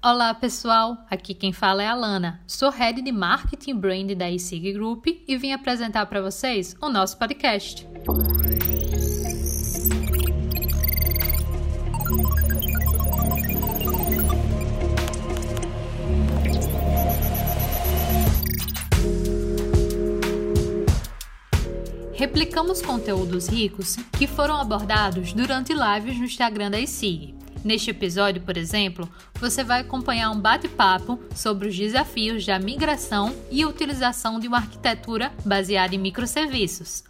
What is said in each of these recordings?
Olá pessoal, aqui quem fala é a Lana. Sou head de marketing brand da eSig Group e vim apresentar para vocês o nosso podcast. Replicamos conteúdos ricos que foram abordados durante lives no Instagram da eSig. Neste episódio, por exemplo, você vai acompanhar um bate-papo sobre os desafios da migração e utilização de uma arquitetura baseada em microserviços.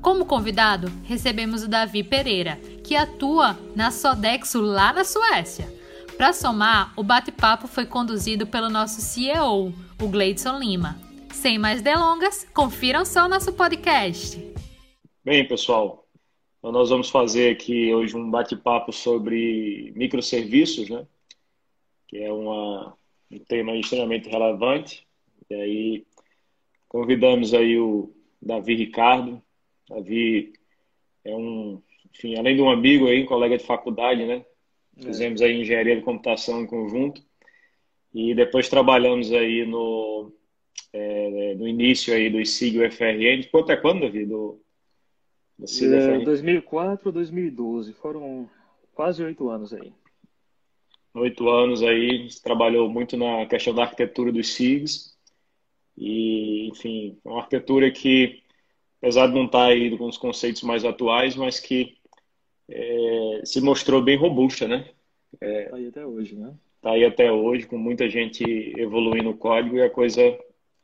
Como convidado, recebemos o Davi Pereira, que atua na Sodexo lá na Suécia. Para somar, o bate-papo foi conduzido pelo nosso CEO, o Gleidson Lima. Sem mais delongas, confiram só o nosso podcast. Bem, pessoal, então, nós vamos fazer aqui hoje um bate-papo sobre microserviços, né? Que é uma, um tema extremamente relevante. E aí convidamos aí o Davi Ricardo. Davi é um, enfim, além de um amigo aí, um colega de faculdade, né? É. Fizemos aí engenharia de computação em conjunto. E depois trabalhamos aí no, é, no início aí do ISIG UFRN. Quanto é quando, Davi? Do, é, 2004 2012, foram quase oito anos aí. Oito anos aí, trabalhou muito na questão da arquitetura dos SIGs. E, enfim, é uma arquitetura que, apesar de não estar aí com os conceitos mais atuais, mas que é, se mostrou bem robusta, né? É, tá aí até hoje, né? Tá aí até hoje, com muita gente evoluindo o código e a coisa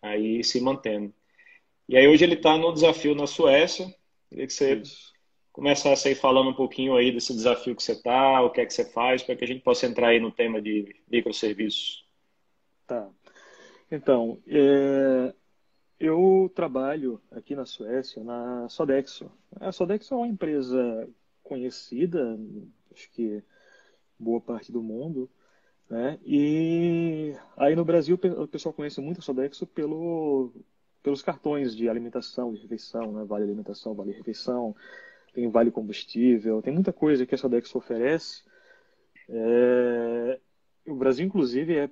aí se mantendo. E aí hoje ele está no desafio na Suécia, Queria que você começasse aí falando um pouquinho aí desse desafio que você está, o que é que você faz, para que a gente possa entrar aí no tema de microserviços. Tá. Então, é, eu trabalho aqui na Suécia, na Sodexo. A Sodexo é uma empresa conhecida, acho que boa parte do mundo, né? E aí no Brasil o pessoal conhece muito a Sodexo pelo pelos cartões de alimentação, de refeição, né? Vale alimentação, vale refeição, tem vale combustível, tem muita coisa que a Sodex oferece. É... O Brasil, inclusive, é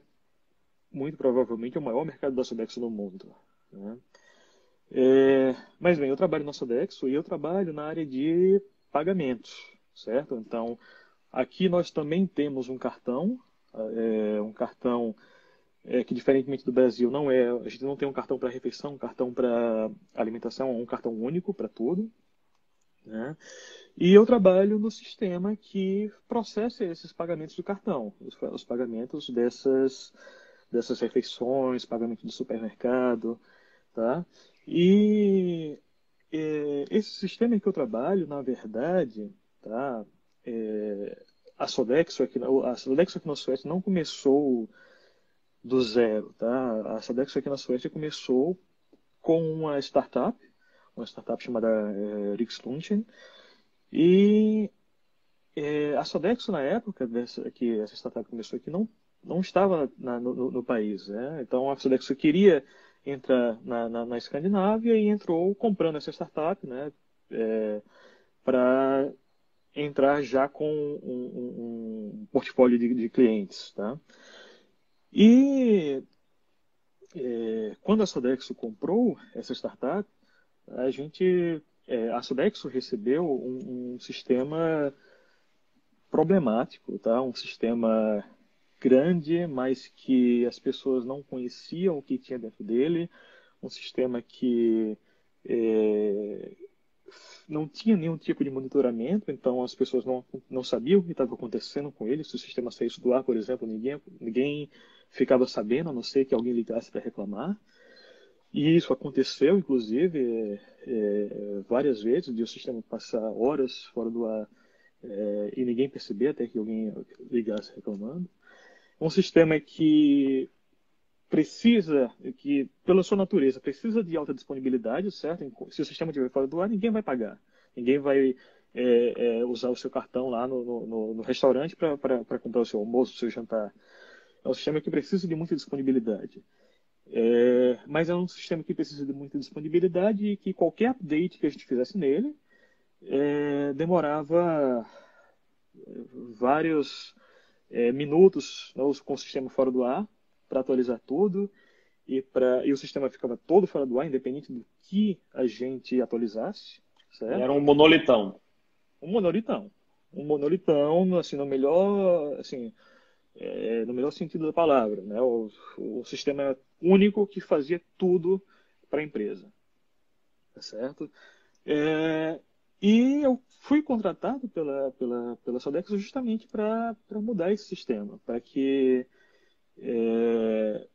muito provavelmente o maior mercado da Sodexo no mundo. Né? É... Mas bem, eu trabalho na Sodexo e eu trabalho na área de pagamentos, certo? Então, aqui nós também temos um cartão, é, um cartão é, que diferentemente do Brasil não é, a gente não tem um cartão para refeição, um cartão para alimentação, um cartão único para tudo. Né? E eu trabalho no sistema que processa esses pagamentos do cartão, os, os pagamentos dessas dessas refeições, pagamento do supermercado, tá? E é, esse sistema que eu trabalho, na verdade, tá? É, a Sodexo aqui, a Sodexo aqui na Suécia não começou do zero. Tá? A Sadex aqui na Suécia começou com uma startup, uma startup chamada é, Rikslunchen, e é, a Sodexo na época dessa, que essa startup começou aqui não não estava na, no, no, país, né? Então a Sodexo queria entrar na, na, na, Escandinávia e entrou comprando essa startup, né? É, para entrar já com um, um, um portfólio de, de clientes, tá? E é, quando a Sodexo comprou essa startup, a gente, é, a Sodexo recebeu um, um, sistema problemático, tá? Um sistema grande, mas que as pessoas não conheciam o que tinha dentro dele, um sistema que é, não tinha nenhum tipo de monitoramento, então as pessoas não, não sabiam o que estava acontecendo com ele. Se o sistema saísse do ar, por exemplo, ninguém, ninguém ficava sabendo, a não ser que alguém ligasse para reclamar. E isso aconteceu, inclusive, é, é, várias vezes, de o sistema passar horas fora do ar é, e ninguém perceber até que alguém ligasse reclamando. Um sistema que precisa, que pela sua natureza, precisa de alta disponibilidade, certo? Se o sistema estiver fora do ar, ninguém vai pagar. Ninguém vai é, é, usar o seu cartão lá no, no, no restaurante para comprar o seu almoço, o seu jantar. É um sistema que precisa de muita disponibilidade. É, mas é um sistema que precisa de muita disponibilidade e que qualquer update que a gente fizesse nele é, demorava vários é, minutos né, com o sistema fora do ar para atualizar tudo e, pra, e o sistema ficava todo fora do ar, independente do que a gente atualizasse. Certo? Era um monolitão. Um monolitão. Um monolitão, assim, no melhor, assim, é, no melhor sentido da palavra. Né? O, o sistema único que fazia tudo para a empresa. Tá certo? É, e eu fui contratado pela, pela, pela Sodexo justamente para mudar esse sistema, para que, é,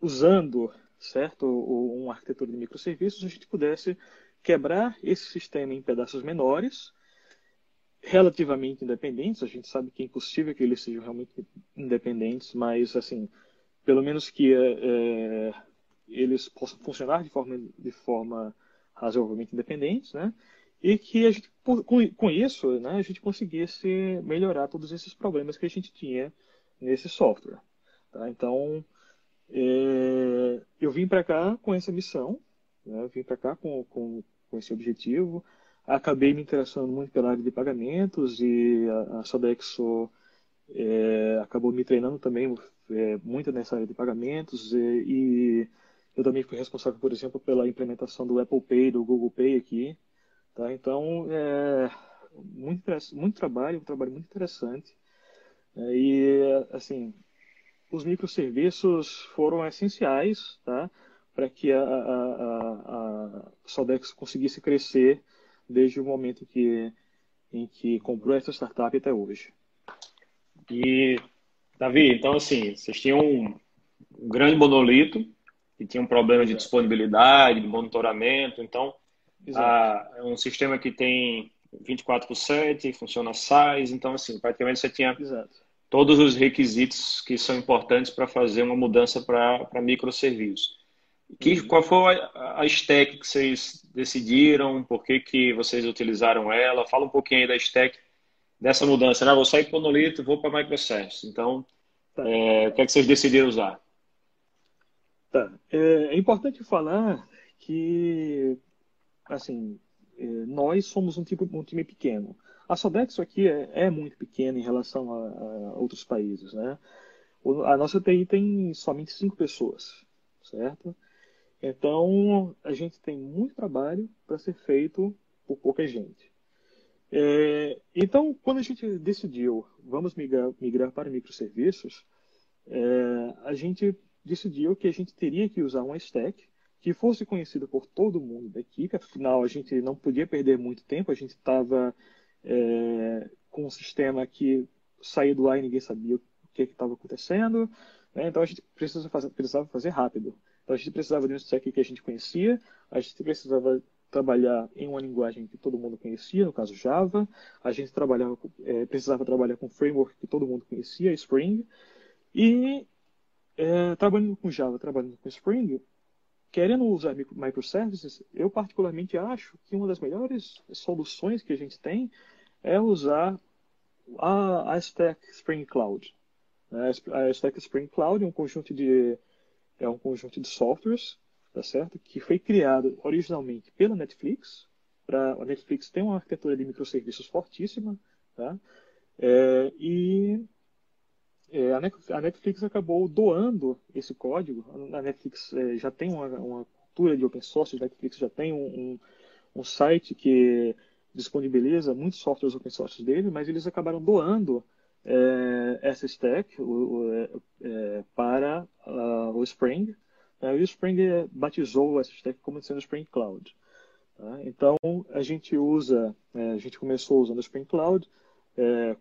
usando certo, uma arquitetura de microserviços, a gente pudesse quebrar esse sistema em pedaços menores, relativamente independentes. A gente sabe que é impossível que eles sejam realmente independentes, mas assim, pelo menos que é, eles possam funcionar de forma, de forma razoavelmente independentes, né? E que a gente, com, com isso, né, a gente conseguisse melhorar todos esses problemas que a gente tinha nesse software. Tá? Então, é, eu vim para cá com essa missão, né? eu vim para cá com, com, com esse objetivo. Acabei me interessando muito pela área de pagamentos e a, a Sodexo é, acabou me treinando também é, muito nessa área de pagamentos e, e eu também fui responsável, por exemplo, pela implementação do Apple Pay, do Google Pay aqui. Tá? Então, é muito, muito trabalho, um trabalho muito interessante. É, e, assim, os microserviços foram essenciais tá? para que a, a, a, Sodex conseguisse crescer desde o momento que, em que comprou essa startup até hoje. E, Davi, então, assim, vocês tinham um, um grande monolito que tinha um problema de disponibilidade, de monitoramento. Então, a, é um sistema que tem 24 por 7, funciona SaaS. Então, assim, praticamente você tinha Exato. todos os requisitos que são importantes para fazer uma mudança para microserviços. Que. Qual foi a, a stack que vocês decidiram? Por que, que vocês utilizaram ela? Fala um pouquinho aí da stack dessa mudança. Né? Vou sair para o monolito, vou para microservices. Então, tá. é, o que, é que vocês decidiram usar? Tá. É, é importante falar que, assim, é, nós somos um, tipo, um time pequeno. A Sodexo aqui é, é muito pequena em relação a, a, outros países, né? A nossa TI tem somente cinco pessoas, certo? Então, a gente tem muito trabalho para ser feito por pouca gente. É, então, quando a gente decidiu, vamos migrar, migrar para microserviços, é, a gente decidiu que a gente teria que usar uma stack que fosse conhecida por todo mundo da equipe, afinal a gente não podia perder muito tempo, a gente estava é, com um sistema que saía do ar e ninguém sabia o que estava acontecendo, né? então a gente fazer, precisava fazer rápido. Então a gente precisava de um stack que a gente conhecia, a gente precisava trabalhar em uma linguagem que todo mundo conhecia, no caso Java, a gente trabalhava, é, precisava trabalhar com framework que todo mundo conhecia, Spring, e é, trabalhando com Java, trabalhando com Spring, querendo usar microservices, eu particularmente acho que uma das melhores soluções que a gente tem é usar a, a Stack Spring Cloud. A Stack Spring Cloud é um conjunto de é um conjunto de softwares, tá certo? Que foi criado originalmente pela Netflix. Pra, a Netflix tem uma arquitetura de microserviços fortíssima, tá? É, e é, a Netflix acabou doando esse código. A Netflix é, já tem uma, uma, cultura de open source, a Netflix já tem um, um, um, site que disponibiliza muitos softwares open source dele, mas eles acabaram doando é, essa stack o, o, é, é, para uh, o Spring. Né? e o Spring batizou essa stack como sendo Spring Cloud. Tá? Então, a gente usa, é, a gente começou usando o Spring Cloud,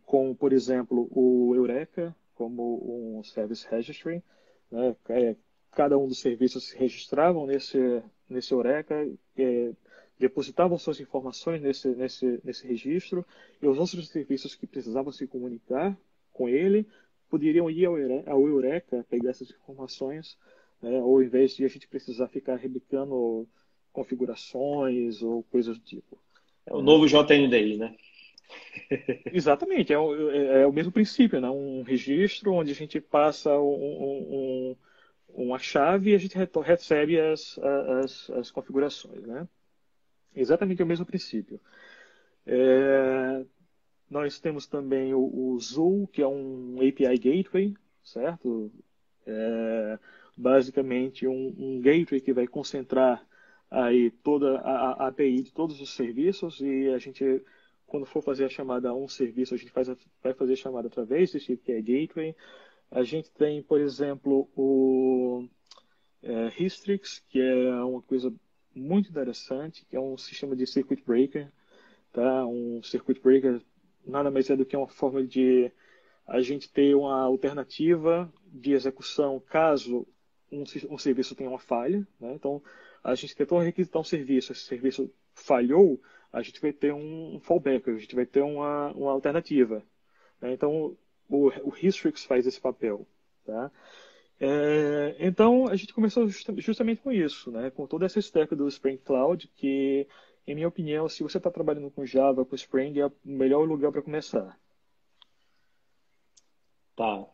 com, por exemplo, o Eureka, como um Service Registry. Né? É, cada um dos serviços se registravam nesse, nesse Eureka, é, depositavam suas informações nesse, nesse, nesse registro, e os outros serviços que precisavam se comunicar com ele poderiam ir ao Eureka, pegar essas informações, né? ou ao invés de a gente precisar ficar replicando configurações ou coisas do tipo. É o novo JNDI, né? Exatamente, é o, é, é o, mesmo princípio, né? um registro onde a gente passa um, um, uma chave e a gente recebe as, as, as configurações. Né? Exatamente o mesmo princípio. É... nós temos também o, o Zool, que é um API Gateway, certo? É, basicamente um, um, gateway que vai concentrar aí toda a, a, API de todos os serviços e a gente, quando for fazer a chamada a um serviço, a gente faz a, vai fazer a chamada através desse API Gateway. A gente tem, por exemplo, o é, Histrix, que é uma coisa muito interessante, que é um sistema de circuit breaker, tá? Um circuit breaker nada mais é do que uma forma de a gente ter uma alternativa de execução caso um, um serviço tenha uma falha. Né? Então, a gente tentou requisitar um serviço, esse serviço falhou, a gente vai ter um fallback, a gente vai ter uma, uma alternativa. Né? Então, o, o Histrix faz esse papel. Tá? É, então, a gente começou justamente com isso, né? com toda essa stack do Spring Cloud, que em minha opinião, se você está trabalhando com Java, com Spring, é o melhor lugar para começar. Tá.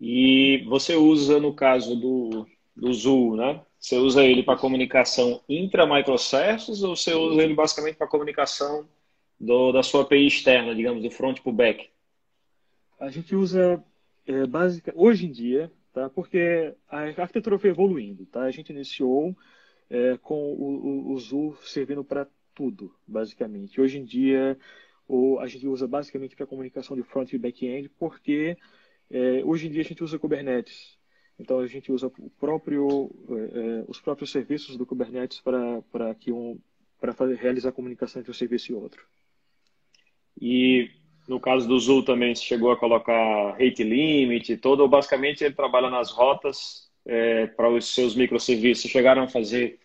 E você usa, no caso do, do Zoom, né? Você usa ele para comunicação intra-microservices ou você usa ele basicamente para comunicação do, da sua API externa, digamos, do front para o back? A gente usa é, hoje em dia, tá? porque a arquitetura foi evoluindo. Tá? A gente iniciou é, com o, o, o Zoo servindo para tudo, basicamente. Hoje em dia, o, a gente usa basicamente para comunicação de front e back-end, porque é, hoje em dia a gente usa Kubernetes. Então a gente usa próprio, é, é os próprios serviços do Kubernetes para um para realizar a comunicação entre um serviço e outro. E no caso do Zoo também chegou a colocar rate limit, todo, basicamente ele trabalha nas rotas é, para os seus microserviços. Chegaram a fazer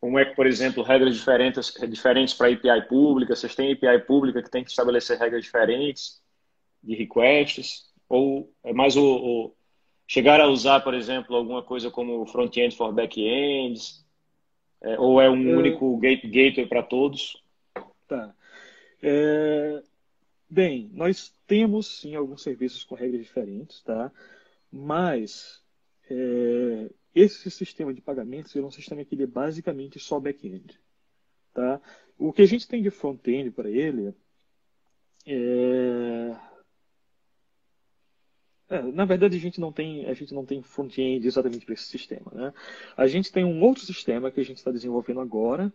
como é que, por exemplo, regras diferentes, diferentes para API pública? Vocês têm API pública que tem que estabelecer regras diferentes de requests? Ou é mais o, o chegar a usar, por exemplo, alguma coisa como front-end for back-ends? É, ou é um é... único gate, gateway para todos? Tá. É... Bem, nós temos sim alguns serviços com regras diferentes, tá? Mas é, esse sistema de pagamentos é um sistema que ele é basicamente só back-end. Tá? O que a gente tem de front-end para ele é... é... na verdade, a gente não tem, a gente não tem front-end exatamente para esse sistema. Né? A gente tem um outro sistema que a gente está desenvolvendo agora,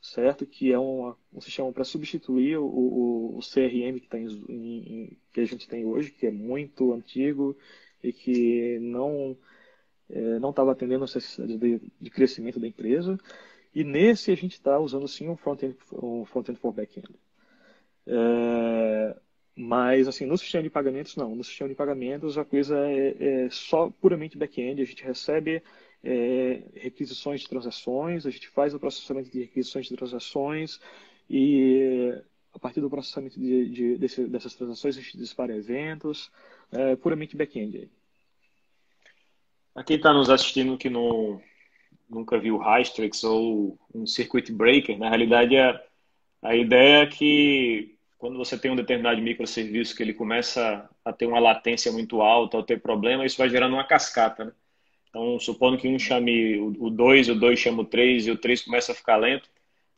certo? Que é um, um sistema para substituir o, o, o, CRM que, tá em, em, que a gente tem hoje, que é muito antigo e que não é, não estava atendendo as necessidades de, de, crescimento da empresa. E nesse a gente está usando sim um front-end um front for back-end. É, mas assim, no sistema de pagamentos não. No sistema de pagamentos a coisa é, é só puramente back-end. A gente recebe é, requisições de transações, a gente faz o processamento de requisições de transações e a partir do processamento de, de, desse, dessas transações a gente dispara eventos, é, puramente back-end. Para quem está nos assistindo que não, nunca viu Hystrix ou um Circuit Breaker, na realidade a, a ideia é que quando você tem um determinado microserviço que ele começa a ter uma latência muito alta ou ter problema, isso vai gerando uma cascata. Né? Então, supondo que um chame o 2, o 2 chama o 3 e o 3 começa a ficar lento,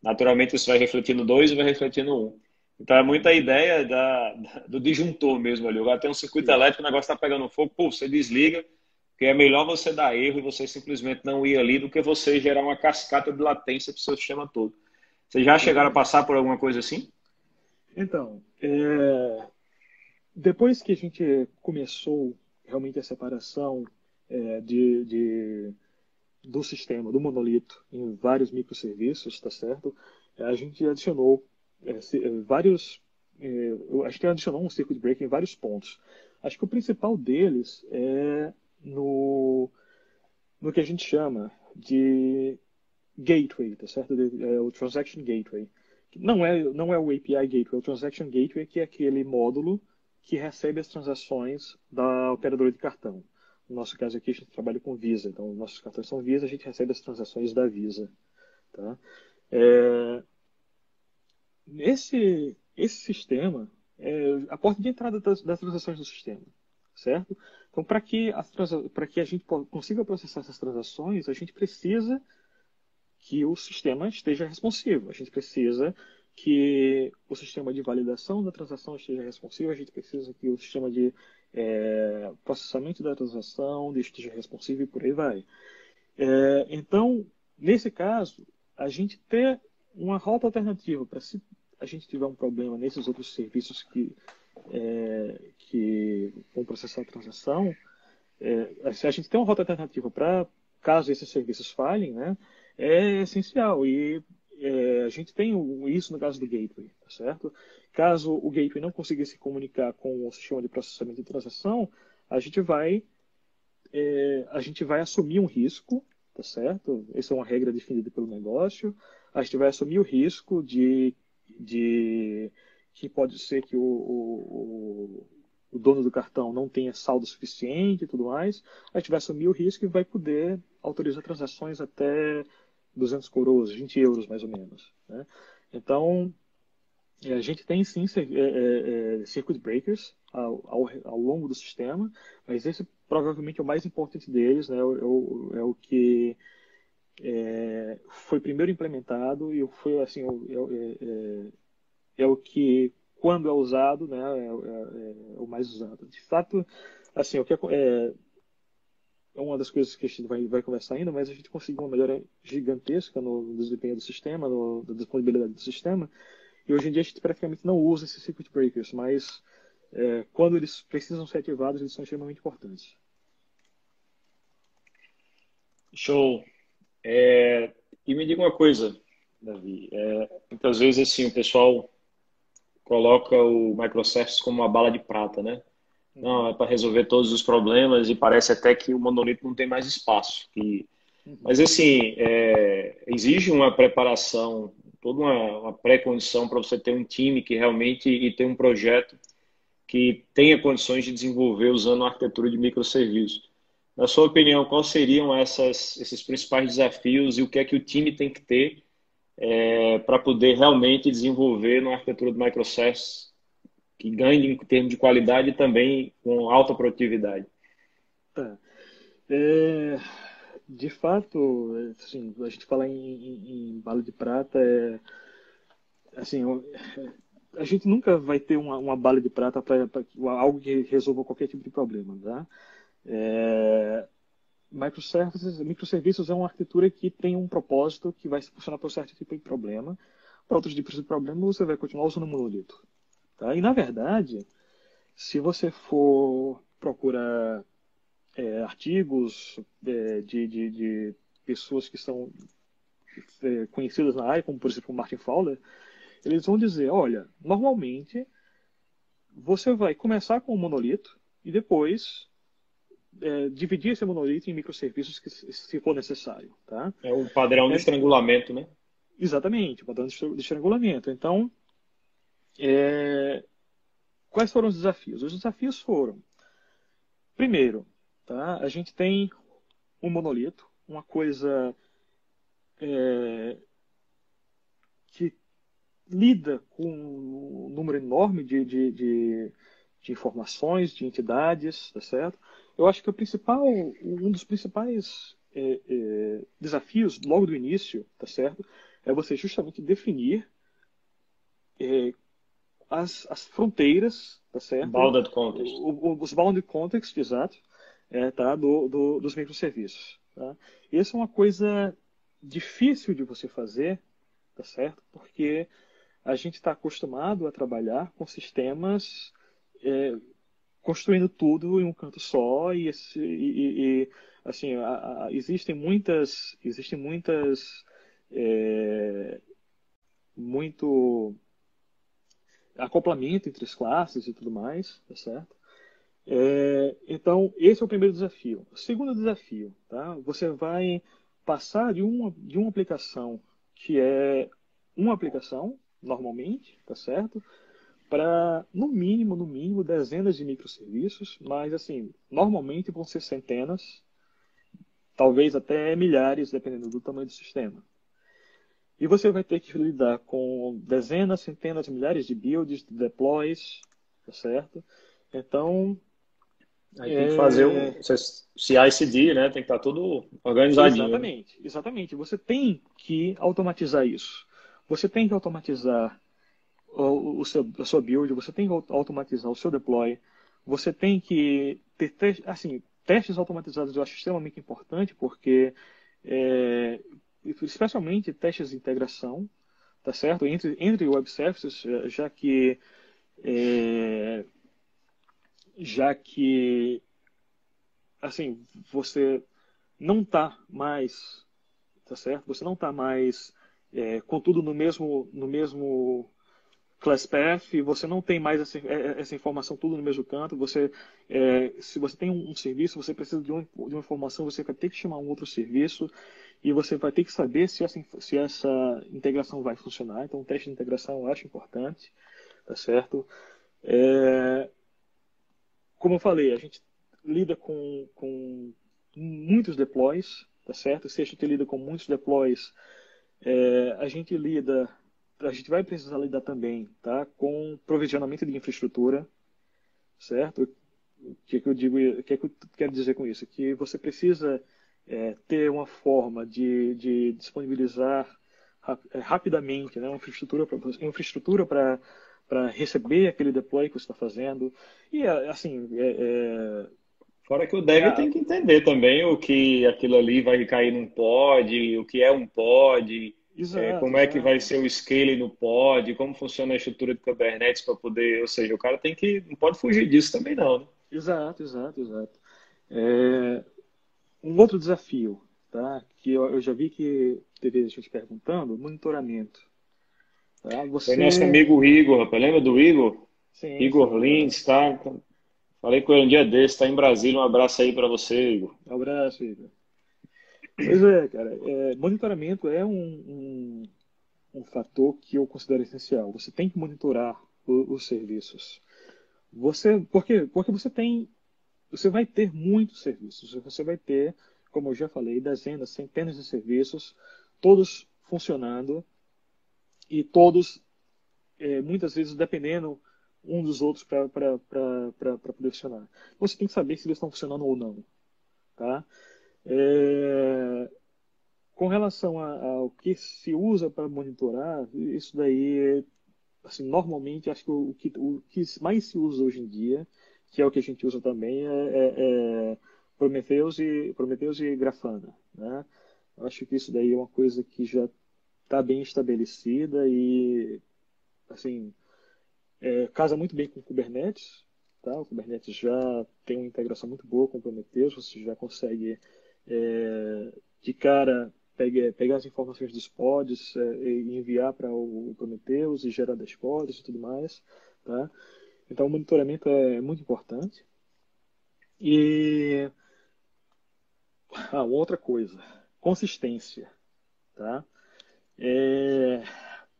naturalmente isso vai refletir no 2 e vai refletir no 1. Um. Então é muita ideia da, do disjuntor mesmo ali. Agora tem um circuito elétrico, o negócio está pegando fogo, pô, você desliga, que é melhor você dar erro e você simplesmente não ir ali do que você gerar uma cascata de latência para o seu sistema todo. Vocês já chegaram a passar por alguma coisa assim? Então, é... depois que a gente começou realmente a separação é, de, de, do sistema, do monolito, em vários microserviços, tá certo? A gente adicionou é, vários. É, acho que adicionou um circuit breaker em vários pontos. Acho que o principal deles é no, no que a gente chama de gateway, tá certo? É o Transaction Gateway. Não é, não é o API Gateway, é o Transaction Gateway que é aquele módulo que recebe as transações da operadora de cartão. No nosso caso aqui, a gente trabalha com Visa, então nossos cartões são Visa, a gente recebe as transações da Visa. Tá? É, esse, esse sistema é a porta de entrada das, das transações do sistema, certo? Então, para que, que a gente consiga processar essas transações, a gente precisa que o sistema esteja responsivo. A gente precisa que o sistema de validação da transação esteja responsivo, a gente precisa que o sistema de é, processamento da transação esteja responsivo e por aí vai. É, então, nesse caso, a gente ter uma rota alternativa para se a gente tiver um problema nesses outros serviços que, é, que vão processar a transação, é, se a gente tem uma rota alternativa para caso esses serviços falhem, né, é essencial. E é, a gente tem isso no caso do gateway, tá certo? Caso o gateway não consiga se comunicar com o sistema de processamento de transação, a gente vai é, a gente vai assumir um risco, tá certo? Essa é uma regra definida pelo negócio. A gente vai assumir o risco de, de que pode ser que o, o, o dono do cartão não tenha saldo suficiente e tudo mais. A gente vai assumir o risco e vai poder autorizar transações até 200 coroas, 20 euros mais ou menos. Né? Então, a gente tem sim é, é, é, circuit breakers ao, ao, ao, longo do sistema, mas esse provavelmente é o mais importante deles, né? é, o, é o que é, foi primeiro implementado e foi assim é, o que quando é usado, né, é, o mais usado. De fato, assim, o que é, é uma das coisas que a gente vai, vai conversar ainda, mas a gente conseguiu uma melhora gigantesca no, no desempenho do sistema, no, na disponibilidade do sistema, e hoje em dia a gente praticamente não usa esses circuit breakers, mas é, quando eles precisam ser ativados, eles são extremamente importantes. Show. É, e me diga uma coisa, Davi. É, muitas vezes assim o pessoal coloca o microservices como uma bala de prata, né? Não, é para resolver todos os problemas e parece até que o monolito não tem mais espaço. Que... Uhum. Mas, assim, é... exige uma preparação, toda uma, uma pré-condição para você ter um time que realmente e ter um projeto que tenha condições de desenvolver usando a arquitetura de microserviços. Na sua opinião, quais seriam essas, esses principais desafios e o que é que o time tem que ter é, para poder realmente desenvolver uma arquitetura de microservices que ganhe em termos de qualidade e também com alta produtividade. Tá. É, de fato, assim, a gente fala em, em, em bala de prata, é, assim, a gente nunca vai ter uma, uma bala de prata para algo que resolva qualquer tipo de problema, tá? É, microservices, microserviços é uma arquitetura que tem um propósito que vai funcionar para um certo tipo de problema. Para outros tipos de problema, você vai continuar usando o monolito. Tá? E, na verdade, se você for procurar é, artigos é, de, de, de, pessoas que são é, conhecidas na área, como, por exemplo, Martin Fowler, eles vão dizer, olha, normalmente você vai começar com um monolito e depois é, dividir esse monolito em microserviços que, se for necessário. Tá? É o padrão de é, estrangulamento, né? Exatamente, o padrão de estrangulamento. Então, é... Quais foram os desafios? Os desafios foram, primeiro, tá? a gente tem um monolito, uma coisa é... que lida com um número enorme de, de, de, de, informações, de entidades, tá certo? Eu acho que o principal, um dos principais é, é, desafios logo do início, tá certo, é você justamente definir é, as, as fronteiras, tá certo? Bounded context. O, o, os bounded context, exato, é, tá? Do, do, dos microserviços. Tá? Isso é uma coisa difícil de você fazer, tá certo? Porque a gente está acostumado a trabalhar com sistemas é, construindo tudo em um canto só e, e, e assim a, a, existem muitas existem muitas é, muito acoplamento entre as classes e tudo mais, tá certo? É, então, esse é o primeiro desafio. O segundo desafio, tá? Você vai passar de uma, de uma aplicação que é uma aplicação, normalmente, tá certo? Para, no mínimo, no mínimo, dezenas de microserviços, mas, assim, normalmente vão ser centenas, talvez até milhares, dependendo do tamanho do sistema. E você vai ter que lidar com dezenas, centenas, milhares de builds, de deploys, tá certo? Então. Aí tem que fazer um é, CI/CD, né? Tem que estar tudo organizadinho. Exatamente, exatamente. Você tem que automatizar isso. você tem que automatizar o, o seu, a sua build, você tem que automatizar o seu deploy, você tem que ter assim, testes automatizados eu acho extremamente importante, porque é, especialmente testes de integração, tá certo? Entre, entre web services, já que é, já que assim você não está mais, tá certo? Você não está mais é, com tudo no mesmo no mesmo class path, você não tem mais essa, é, essa informação tudo no mesmo canto. Você, é, se você tem um, um, serviço, você precisa de, um, de uma informação, você vai ter que chamar um outro serviço e você vai ter que saber se essa, se essa integração vai funcionar. Então, o teste de integração eu acho importante, tá certo? É, como eu falei, a gente lida com, com muitos deploys, tá certo? Se a gente lida com muitos deploys, é, a gente lida, a gente vai precisar lidar também, tá? Com provisionamento de infraestrutura, certo? O que, é que eu digo, o que, é que eu quero dizer com isso? Que você precisa é, ter uma forma de, de disponibilizar é, rapidamente né, uma infraestrutura para infraestrutura para receber aquele deploy que você está fazendo e assim é, é... fora que o dev é... tem que entender também o que aquilo ali vai cair num pod o que é um pod Exato, é, como é que vai ser o scale no pod como funciona a estrutura de Kubernetes para poder ou seja o cara tem que não pode fugir disso também não né? exato exato exato é, um outro desafio, tá? que eu, eu já vi que teve gente perguntando, monitoramento. Tá? Você... Foi nosso amigo Igor, rapaz. lembra do Igor? Sim, Igor. Lins, tá? Falei com ele um dia desse, tá em Brasília. Um abraço aí para você, Igor. Um abraço, Igor. Pois é, cara. É, monitoramento é um, um, um, fator que eu considero essencial. Você tem que monitorar o, os serviços. Você, por quê? Porque você tem você vai ter muitos serviços. Você vai ter, como eu já falei, dezenas, centenas de serviços, todos funcionando e todos, é, muitas vezes, dependendo um dos outros para poder funcionar. Você tem que saber se eles estão funcionando ou não. Tá? É, com relação ao que se usa para monitorar, isso daí, assim, normalmente, acho que o, que o que mais se usa hoje em dia que é o que a gente usa também, é, é, é Prometheus, e, Prometheus e Grafana. Né? Acho que isso daí é uma coisa que já está bem estabelecida e assim é, casa muito bem com o Kubernetes. Tá? O Kubernetes já tem uma integração muito boa com o Prometheus, você já consegue é, de cara pegar, pegar as informações dos pods é, e enviar para o Prometheus e gerar dashboards e tudo mais. Tá? Então, o monitoramento é muito importante. E ah, outra coisa, consistência, tá? É...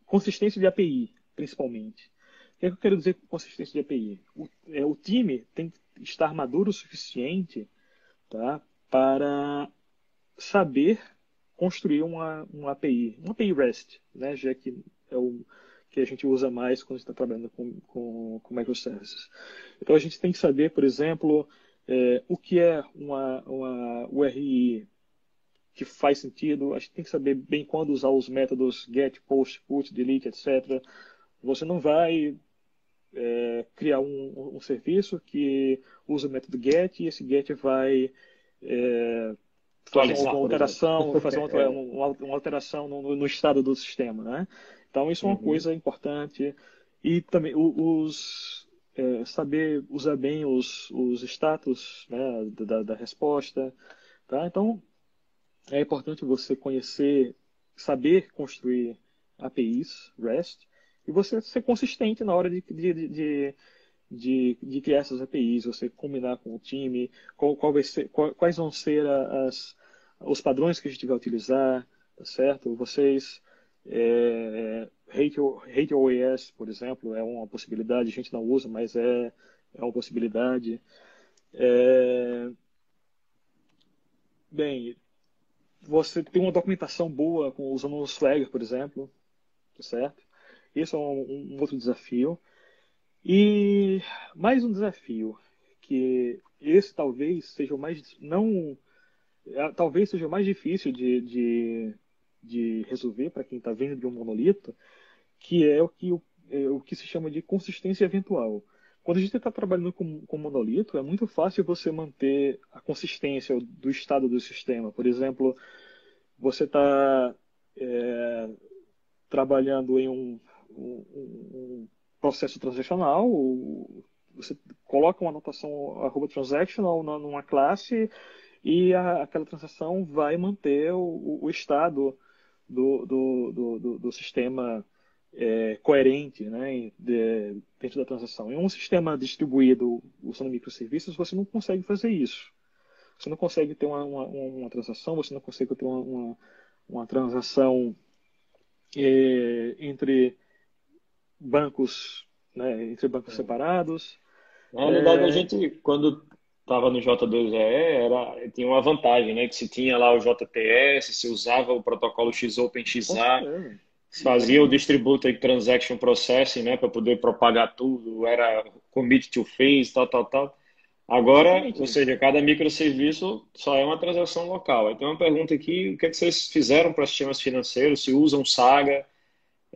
Consistência de API, principalmente. O que, é que eu quero dizer com consistência de API? O, é, o time tem que estar maduro o suficiente, tá? Para saber construir uma, uma API, uma API REST, né? Já que é o que a gente usa mais quando está trabalhando com, com, com, microservices. Então a gente tem que saber, por exemplo, é, o que é uma, uma URI que faz sentido. A gente tem que saber bem quando usar os métodos get, post, put, delete, etc. Você não vai é, criar um, um, serviço que usa o método get e esse get vai é, fazer uma alteração, fazer uma, uma, uma alteração no, no, estado do sistema, né? Então, isso é uma uhum. coisa importante. E também os, é, saber usar bem os, os status né, da, da resposta. Tá? Então, é importante você conhecer, saber construir APIs REST e você ser consistente na hora de, de, de, de, de criar essas APIs, você combinar com o time, qual, qual vai ser, qual, quais vão ser as, os padrões que a gente vai utilizar, tá certo? Vocês é, hate, OES, por exemplo, é uma possibilidade, a gente não usa, mas é, é uma possibilidade. É, bem, você tem uma documentação boa usando o Swagger, por exemplo, certo? Isso é um, um outro desafio. E mais um desafio, que esse talvez seja o mais não é, talvez seja o mais difícil de, de de resolver para quem está vindo de um monolito, que é o que, o, é o que se chama de consistência eventual. Quando a gente está trabalhando com, com monolito, é muito fácil você manter a consistência do estado do sistema. Por exemplo, você está é, trabalhando em um, um, um processo transacional, você coloca uma anotação arroba transactional numa classe e a, aquela transação vai manter o, o estado do, do, do, do sistema é, coerente né, de, dentro da transação. Em um sistema distribuído usando microserviços, você não consegue fazer isso. Você não consegue ter uma, uma, uma transação, você não consegue ter uma, uma, uma transação é, entre bancos, né, entre bancos é. separados. Na realidade, a é. gente, quando estava no J2EE, era, tinha uma vantagem, né? Que se tinha lá o JTS, se usava o protocolo XOpenXA, fazia o Distributed Transaction Processing, né? Para poder propagar tudo, era commit to phase, tal, tal, tal. Agora, ou seja, cada microserviço só é uma transação local. Então, uma pergunta aqui, o que, é que vocês fizeram para sistemas financeiros? Se usam Saga?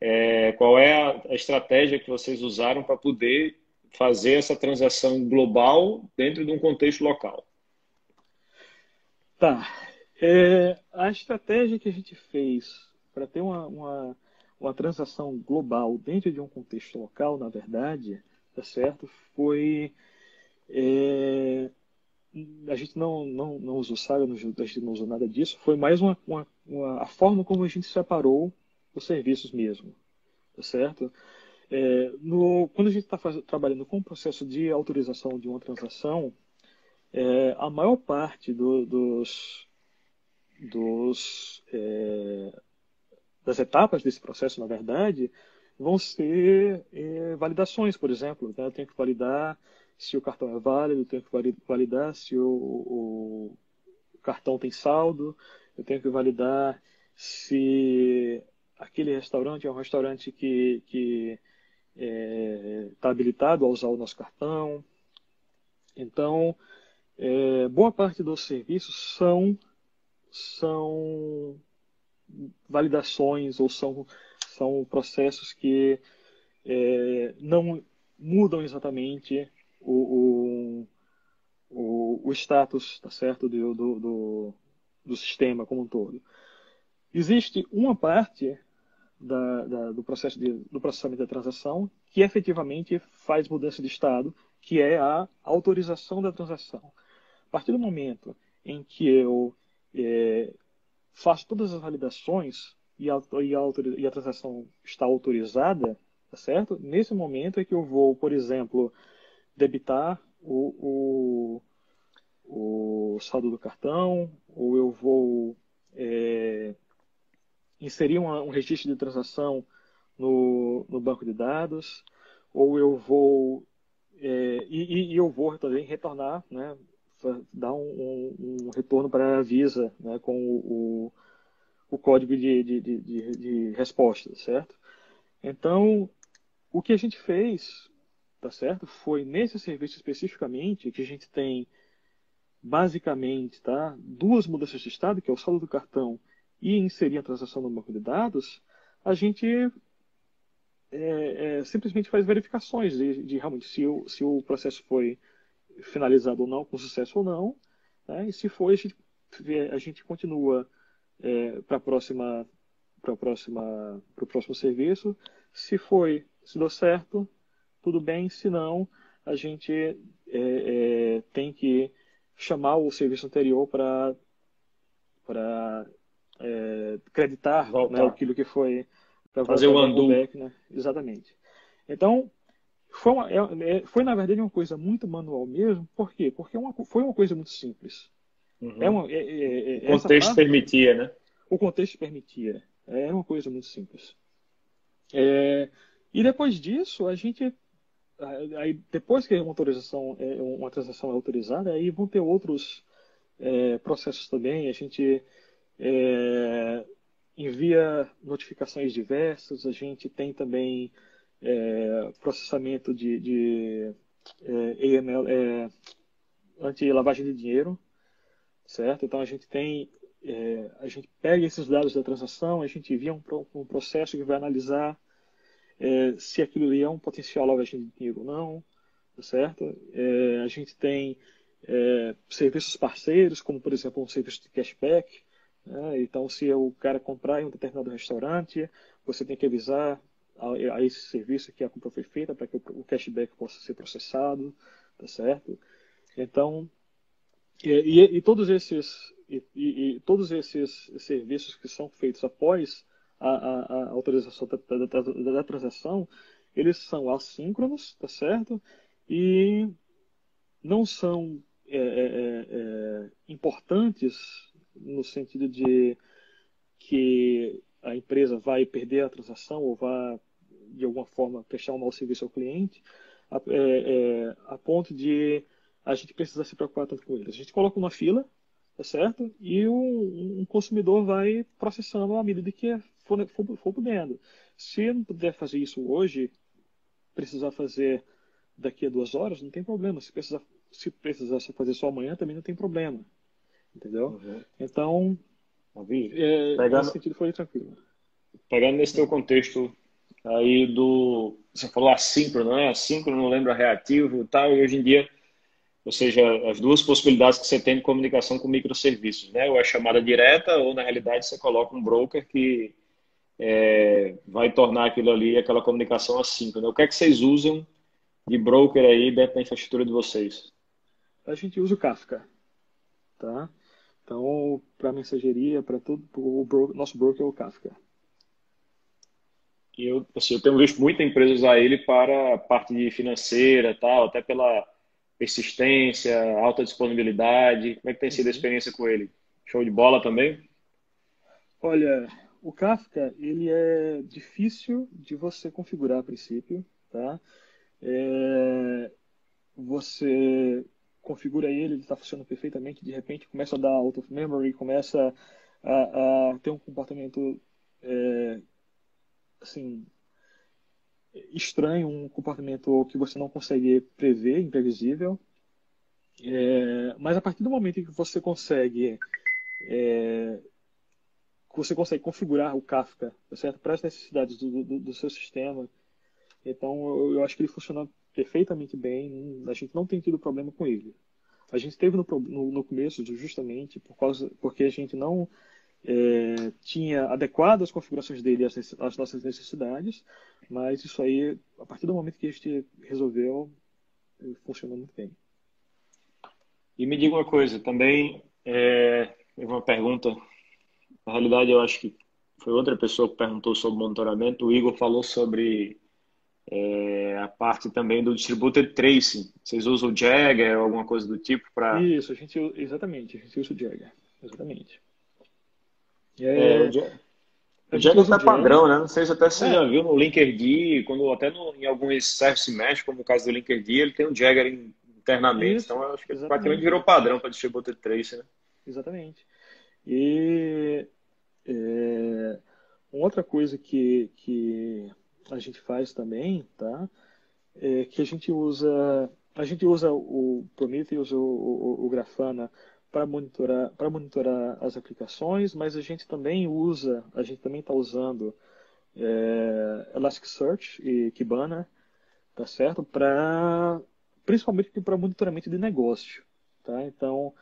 É, qual é a, estratégia que vocês usaram para poder fazer essa transação global dentro de um contexto local? Tá. É, a estratégia que a gente fez para ter uma, uma, uma transação global dentro de um contexto local, na verdade, tá certo? Foi é, a gente não, não, não usou saga, a gente não usou nada disso. Foi mais uma, uma, uma a forma como a gente separou os serviços mesmo, tá certo? É, no, quando a gente está trabalhando com o processo de autorização de uma transação, é, a maior parte do, dos, dos é, das etapas desse processo, na verdade, vão ser é, validações, por exemplo. Né? Eu tenho que validar se o cartão é válido, eu tenho que validar se o, o cartão tem saldo, eu tenho que validar se aquele restaurante é um restaurante que está é, tá habilitado a usar o nosso cartão. Então, é, boa parte dos serviços são, são validações ou são, são processos que é, não mudam exatamente o, o, o, status tá certo, do, do, do, do sistema como um todo. Existe uma parte da, da, do processo de, do processamento da transação que efetivamente faz mudança de estado, que é a autorização da transação. A partir do momento em que eu é, faço todas as validações e a, e, a, e a transação está autorizada, tá certo? Nesse momento é que eu vou, por exemplo, debitar o, o, o saldo do cartão, ou eu vou é, inserir uma, um registro de transação no, no banco de dados, ou eu vou é, e, e, eu vou também retornar, né, dar um, um, um retorno para a Visa, né, com o, o, código de, de, de, de resposta, certo? Então, o que a gente fez tá certo? Foi nesse serviço especificamente que a gente tem basicamente, tá? Duas mudanças de estado, que é o saldo do cartão e inserir a transação no banco de dados, a gente é, é, simplesmente faz verificações de, de, realmente se o, se o processo foi finalizado ou não, com sucesso ou não, né? e se foi, a gente, a gente continua é, para a próxima para próxima para o próximo serviço. Se foi, se deu certo, tudo bem, se não, a gente é, é, tem que chamar o serviço anterior para para é, acreditar né, aquilo que foi para fazer o undo. Back, né? Exatamente. Então foi, uma, é, é, foi na verdade uma coisa muito manual mesmo. Por quê? Porque uma, foi uma coisa muito simples. Uhum. É uma, é, o contexto permitia, né? O contexto permitia. É uma coisa muito simples. É, e depois disso, a gente aí depois que uma autorização, é, uma transação é autorizada, aí vão ter outros é, processos também. A gente é, envia notificações diversas, a gente tem também é, processamento de, de é, AML, é, anti-lavagem de dinheiro, certo? Então a gente tem é, a gente pega esses dados da transação, a gente envia um, um processo que vai analisar é, se aquilo ali é um potencial lavagem de dinheiro ou não, certo? É, a gente tem é, serviços parceiros, como por exemplo um serviço de cashback. Né? Então, se o cara comprar em um determinado restaurante, você tem que avisar a, a esse serviço que a compra foi feita para que o, cashback possa ser processado, tá certo? Então, e, e, e todos esses e, e, todos esses serviços que são feitos após a, a, a autorização da, da, da, da, transação, eles são assíncronos, tá certo? E não são é, é, é, é importantes no sentido de que a empresa vai perder a transação ou vai, de alguma forma, prestar um mau serviço ao cliente, a, é, é, a ponto de a gente precisar se preocupar tanto com eles. A gente coloca uma fila, tá certo? E um, um consumidor vai processando à medida que for, for, for podendo. Se não puder fazer isso hoje, precisar fazer daqui a duas horas, não tem problema. Se precisar, se precisar fazer só amanhã, também não tem problema. Entendeu? Uhum. Então, é, pegando, nesse sentido foi tranquilo. Pegando nesse teu contexto aí do. Você falou assíncrono, né? Assíncrono lembra reativo e tal, e hoje em dia ou seja, as duas possibilidades que você tem de comunicação com microserviços, né? Ou é chamada direta, ou na realidade você coloca um broker que é, vai tornar aquilo ali, aquela comunicação assíncrona. O que é que vocês usam de broker aí dentro da infraestrutura de vocês? A gente usa o Kafka, tá? Então, para mensageria, para tudo, o bro nosso broker é o Kafka. E eu, assim, eu tenho visto muita empresa usar ele para parte financeira, tal, até pela persistência, alta disponibilidade? Como é que tem sido a uhum. experiência com ele? Show de bola também? Olha, o Kafka ele é difícil de você configurar a princípio, tá? É, você configura ele, ele está funcionando perfeitamente, de repente começa a dar out of memory, começa a, a ter um comportamento é, assim estranho, um comportamento que você não consegue prever, imprevisível. É, mas a partir do momento em que você consegue é, você consegue configurar o Kafka tá certo? para as necessidades do, do, do, seu sistema, então eu, eu, acho que ele funciona perfeitamente bem. A gente não tem tido problema com ele. A gente teve no, no, no começo justamente por causa, porque a gente não é, tinha adequado as configurações dele às, às, nossas necessidades, mas isso aí, a partir do momento que a gente resolveu, funcionou muito bem. E me diga uma coisa, também é, uma pergunta, na realidade eu acho que foi outra pessoa que perguntou sobre monitoramento, o Igor falou sobre é, a parte também do distributed tracing. Vocês usam o Jagger ou alguma coisa do tipo para... Isso, a gente, exatamente, a gente usa o Jagger, exatamente. É, o Jagger está padrão, né? Não sei se até você é. já viu no Linkerd, quando até no, em alguns service mesh, como o caso do Linkerd, ele tem um Jagger internamente. Isso, então, eu acho que exatamente. praticamente virou padrão para distributed trace, né? Exatamente. E é, uma outra coisa que, que a gente faz também, tá? É que a gente usa a gente usa o Prometheus, o, o, o Grafana para monitorar, para monitorar as aplicações, mas a gente também usa, a gente também está usando é, Elasticsearch e Kibana, tá certo? Para principalmente para monitoramento de negócio, tá? Então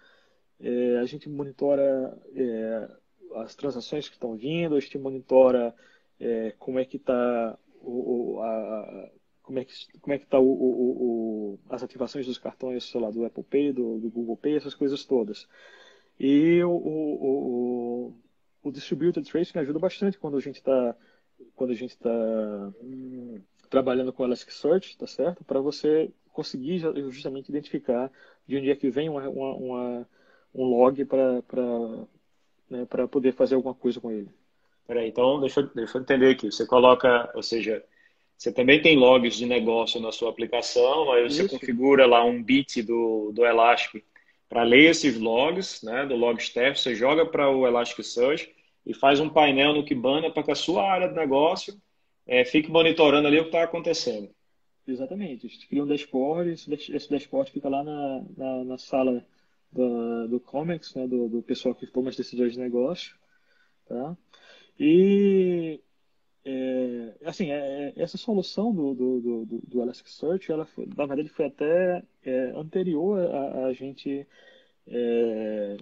é, a gente monitora é, as transações que estão vindo, a gente monitora é, como é que está o, a, como é que como é que está o, o, o, as ativações dos cartões, sei lá, do Apple Pay, do, do Google Pay, essas coisas todas. E o, o, o, distributed tracing ajuda bastante quando a gente está quando a gente está hum, trabalhando com Elasticsearch, tá certo? Para você conseguir justamente identificar de onde é que vem uma, uma, uma um log para né, para poder fazer alguma coisa com ele. Peraí, então deixa, deixa eu entender aqui. Você coloca, ou seja, você também tem logs de negócio na sua aplicação, aí você Isso. configura lá um bit do, do Elastic para ler esses logs, né, do Logstaff, você joga para o Elasticsearch e faz um painel no Kibana para que a sua área de negócio é, fique monitorando ali o que está acontecendo. Exatamente. A gente cria um dashboard, esse dashboard fica lá na, na, na sala do, do COMEX, né, do, do pessoal que toma as decisões de negócio. Tá? E é, assim, é, essa solução do, do, do, do, Elasticsearch, ela foi, na verdade foi até é, anterior a, a gente é,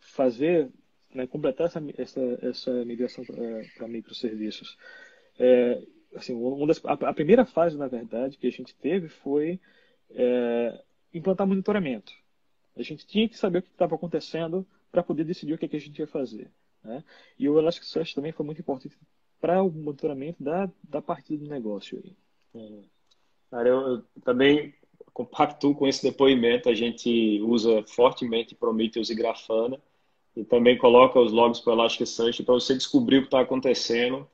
fazer, né, completar essa, essa, essa migração para microserviços. É, assim, uma das, a, a, primeira fase, na verdade, que a gente teve foi é, implantar monitoramento. A gente tinha que saber o que estava acontecendo para poder decidir o que, que a gente ia fazer. Né? E o Elasticsearch também foi muito importante para o monitoramento da, da partida do negócio. Aí. É. Cara, eu, eu, também compactuo com esse depoimento. A gente usa fortemente Prometheus e Grafana e também coloca os logs para o Elasticsearch para você descobrir o que está acontecendo.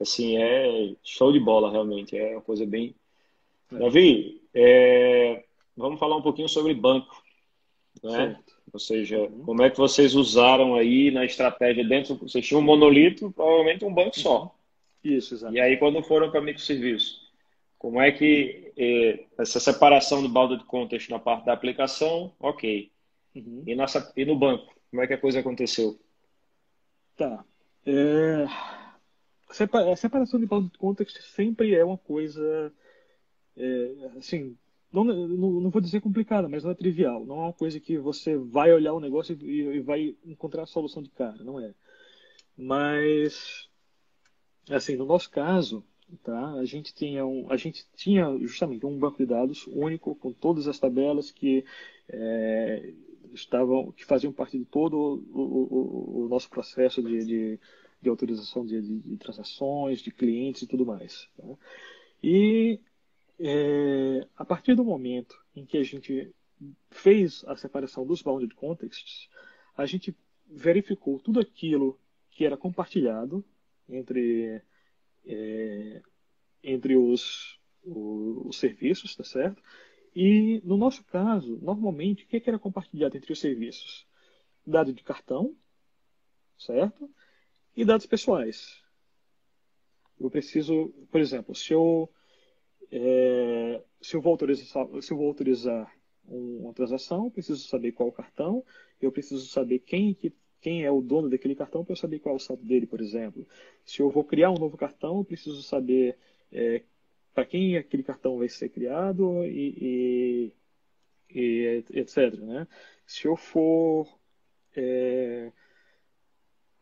Assim, é show de bola, realmente. É uma coisa bem... É. Davi, é, vamos falar um pouquinho sobre banco. Né? Certo. Ou seja, uhum. como é que vocês usaram aí na estratégia dentro? Vocês tinham um monolito, provavelmente um banco só. Uhum. Isso, exato. E aí, quando foram para microserviço, como é que eh, essa separação do balde de context na parte da aplicação, ok. Uhum. E, nossa, e no banco, como é que a coisa aconteceu? Tá. É... A separação de balde de context sempre é uma coisa, é, assim, não, não, não, vou dizer complicada, mas não é trivial. Não é uma coisa que você vai olhar o negócio e, e vai encontrar a solução de cara, não é. Mas, assim, no nosso caso, tá, a gente tinha um, a gente tinha justamente um banco de dados único com todas as tabelas que é, estavam, que faziam parte de todo o, o, o nosso processo de, de, de autorização de, de, transações, de clientes e tudo mais. Tá? E é, a partir do momento em que a gente fez a separação dos bounded contexts, a gente verificou tudo aquilo que era compartilhado entre, é, entre os, os, os, serviços, tá certo? E no nosso caso, normalmente, o que, é que era compartilhado entre os serviços? Dado de cartão, certo? E dados pessoais. Eu preciso, por exemplo, se eu é, se, eu vou autorizar, se eu vou autorizar uma transação, eu preciso saber qual cartão, eu preciso saber quem, que, quem é o dono daquele cartão para eu saber qual é o saldo dele, por exemplo. Se eu vou criar um novo cartão, eu preciso saber é, para quem aquele cartão vai ser criado e, e, e etc. Né? Se eu for é,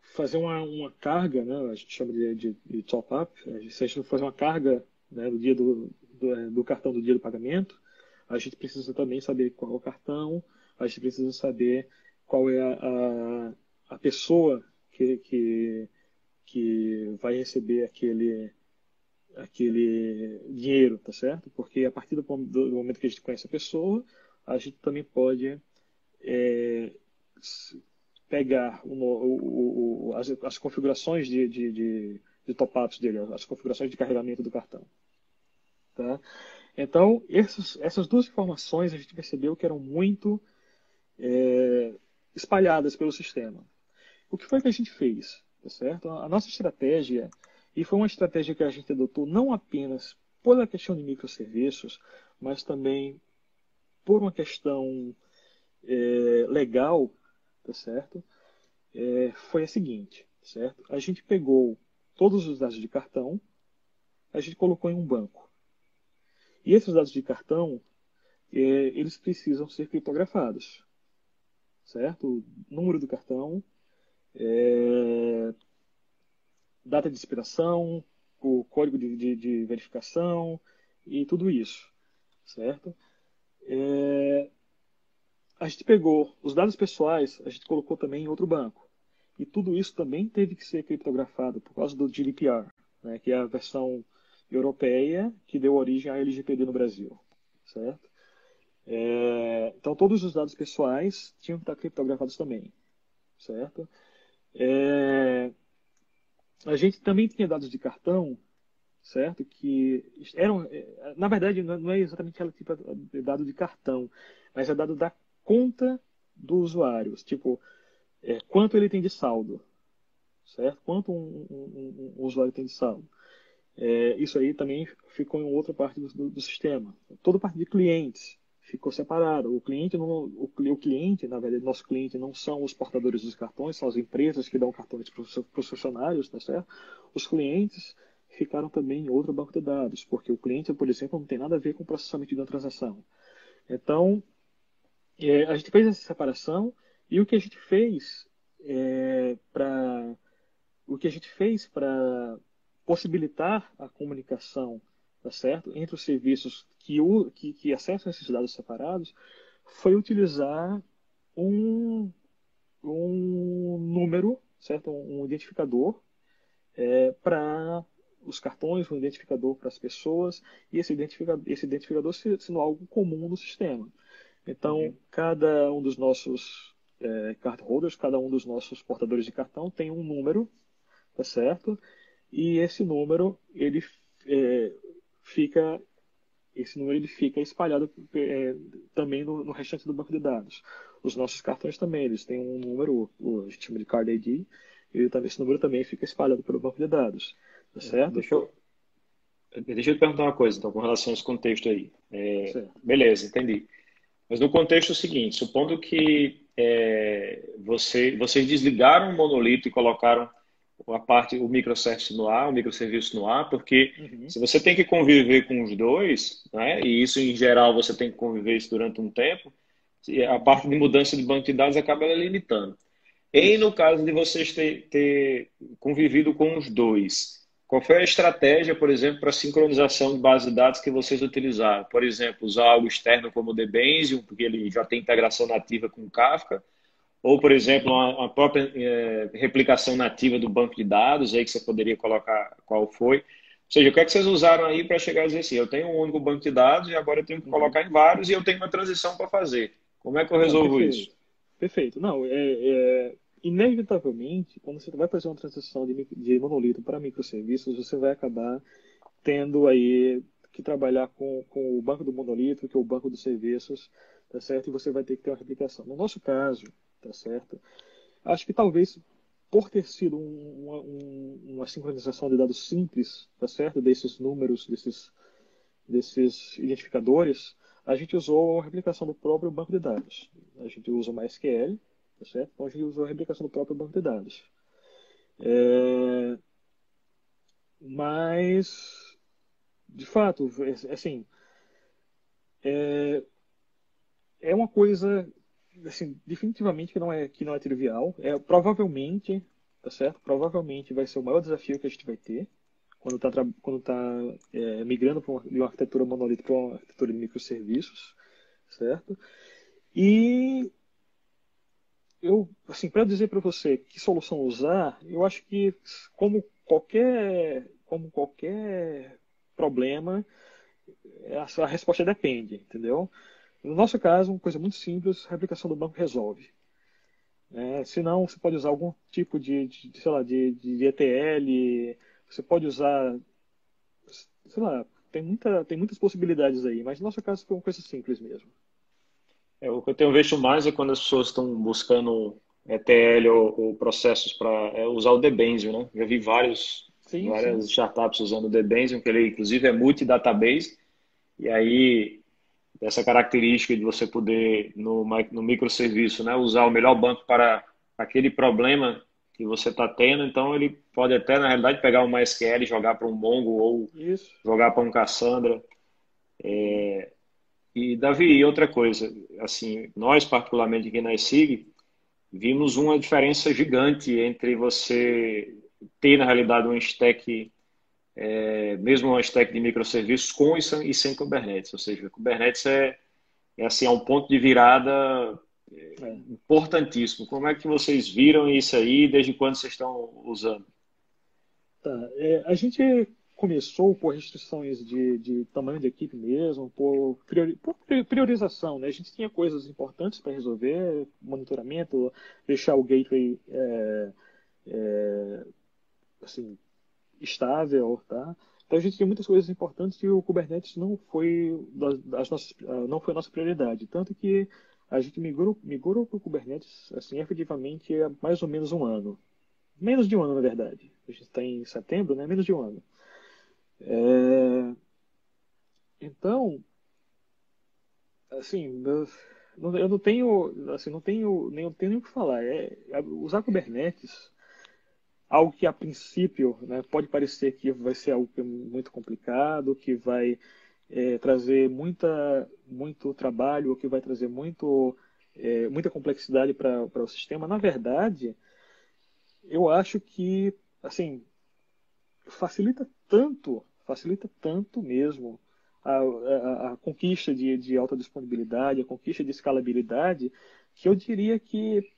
fazer uma, uma carga, né, a gente chama de, de, de top-up, se a gente for fazer uma carga né, no dia do, do, é, do, cartão do dia do pagamento, a gente precisa também saber qual é o cartão, a gente precisa saber qual é a, a, a pessoa que, que, que vai receber aquele, aquele dinheiro, tá certo? Porque a partir do, do, momento que a gente conhece a pessoa, a gente também pode é, pegar o, o, o, as, as, configurações de, de, de, de top-ups dele, as configurações de carregamento do cartão. Tá? Então, essas, essas duas informações a gente percebeu que eram muito é, espalhadas pelo sistema. O que foi que a gente fez? Tá certo? A nossa estratégia, e foi uma estratégia que a gente adotou não apenas por a questão de microserviços, mas também por uma questão é, legal, tá certo? É, foi a seguinte, certo? A gente pegou todos os dados de cartão, a gente colocou em um banco. E esses dados de cartão, é, eles precisam ser criptografados, certo? Número do cartão, é, data de expiração, o código de, de, de, verificação e tudo isso, certo? É, a gente pegou os dados pessoais, a gente colocou também em outro banco. E tudo isso também teve que ser criptografado por causa do GDPR, né, que é a versão europeia que deu origem à LGPD no Brasil, certo? É, então todos os dados pessoais tinham que estar criptografados também, certo? É, a gente também tinha dados de cartão, certo? Que eram, é, na verdade, não é exatamente aquele tipo de dado de cartão, mas é dado da conta do usuário, tipo é, quanto ele tem de saldo, certo? Quanto um, um, um usuário tem de saldo. É, isso aí também ficou em outra parte do, do, do, sistema. Toda parte de clientes ficou separado. O cliente, não, o, o, cliente, na verdade, nosso cliente não são os portadores dos cartões, são as empresas que dão cartões para os funcionários, tá certo? Os clientes ficaram também em outro banco de dados, porque o cliente, por exemplo, não tem nada a ver com o processamento de uma transação. Então, é, a gente fez essa separação e o que a gente fez é, para o que a gente fez para possibilitar a comunicação tá certo? entre os serviços que, o, que, que acessam esses dados separados foi utilizar um, um número, certo? um, identificador é, para os cartões, um identificador para as pessoas, e esse identificador, esse identificador sendo algo comum no sistema. Então, uhum. cada um dos nossos é, cardholders, cada um dos nossos portadores de cartão tem um número, tá certo? E esse número, ele é, fica esse número ele fica espalhado é, também no, no, restante do banco de dados. Os nossos cartões também, eles têm um número, o, a gente chama de Card ID, e esse número também fica espalhado pelo banco de dados. Tá é, certo? Deixa eu, deixa eu te perguntar uma coisa, então, com relação a esse contexto aí. É, beleza, entendi. Mas no contexto é o seguinte, supondo que é, você, vocês desligaram o monolito e colocaram a parte, o microservice no ar, o microserviço no ar, porque uhum. se você tem que conviver com os dois, né, e isso em geral você tem que conviver isso durante um tempo, a parte de mudança de banco de dados acaba limitando. E no caso de vocês ter, ter convivido com os dois, qual foi a estratégia, por exemplo, para sincronização de base de dados que vocês utilizaram? Por exemplo, usar algo externo como o Debenzium, porque ele já tem integração nativa com o Kafka, ou, por exemplo, uma, própria é, replicação nativa do banco de dados, aí que você poderia colocar qual foi. Ou seja, o que é que vocês usaram aí para chegar a dizer assim, eu tenho um único banco de dados e agora eu tenho que uhum. colocar em vários e eu tenho uma transição para fazer. Como é que eu resolvo Não, isso? Perfeito. Não, é, é, inevitavelmente, quando você vai fazer uma transição de, de monolito para microserviços, você vai acabar tendo aí que trabalhar com, com o banco do monolito, que é o banco dos serviços, tá certo? E você vai ter que ter uma replicação. No nosso caso, tá certo? Acho que talvez por ter sido um, uma, um, uma, sincronização de dados simples, tá certo? Desses números, desses, desses identificadores, a gente usou a replicação do próprio banco de dados. A gente usa o MySQL, tá certo? Então a gente usou a replicação do próprio banco de dados. É... Mas, de fato, assim, é, é uma coisa assim, definitivamente que não é que não é trivial. É provavelmente, tá certo? Provavelmente vai ser o maior desafio que a gente vai ter quando está quando tá é, migrando uma, de uma arquitetura monolítica para uma arquitetura de microserviços, certo? E eu, assim, para dizer para você que solução usar, eu acho que como qualquer como qualquer problema, a, a resposta depende, entendeu? No nosso caso, uma coisa muito simples, a replicação do banco resolve. É, se não, você pode usar algum tipo de, de sei lá, de, de ETL, você pode usar, sei lá, tem, muita, tem muitas possibilidades aí, mas no nosso caso foi uma coisa simples mesmo. É, o que eu tenho visto mais é quando as pessoas estão buscando ETL ou, ou processos para é, usar o Debenzium, né? Já vi vários, sim, várias sim. startups usando o Debenzium, que ele inclusive é multi-database, e aí essa característica de você poder, no, no microserviço, né, usar o melhor banco para aquele problema que você está tendo, então ele pode até, na realidade, pegar um MySQL e jogar para um Mongo ou Isso. jogar para um Cassandra. É... E, Davi, outra coisa, assim, nós, particularmente aqui na SIG, vimos uma diferença gigante entre você ter, na realidade, um stack é, mesmo uma stack de microserviços com e sem, e sem Kubernetes. Ou seja, Kubernetes é, é, assim, é um ponto de virada é, importantíssimo. Como é que vocês viram isso aí? Desde quando vocês estão usando? Tá. É, a gente começou por restrições de, de, tamanho de equipe mesmo, por, priori, por, priorização. Né? A gente tinha coisas importantes para resolver, monitoramento, deixar o gateway é, é, assim, estável, tá? Então a gente tem muitas coisas importantes e o Kubernetes não foi das nossas, ah, não foi a nossa prioridade, tanto que a gente migrou, migrou para o Kubernetes, assim, efetivamente há mais ou menos um ano. Menos de um ano, na verdade. A gente está em setembro, né? Menos de um ano. É... Então, assim, eu não tenho, assim, não tenho, nem tenho nem o que falar. É, usar Kubernetes, algo que a princípio né, pode parecer que vai ser algo muito complicado, que vai é, trazer muita, muito trabalho, ou que vai trazer muito, é, muita complexidade para o sistema. Na verdade, eu acho que, assim, facilita tanto, facilita tanto mesmo a, a, a conquista de, de alta disponibilidade, a conquista de escalabilidade, que eu diria que,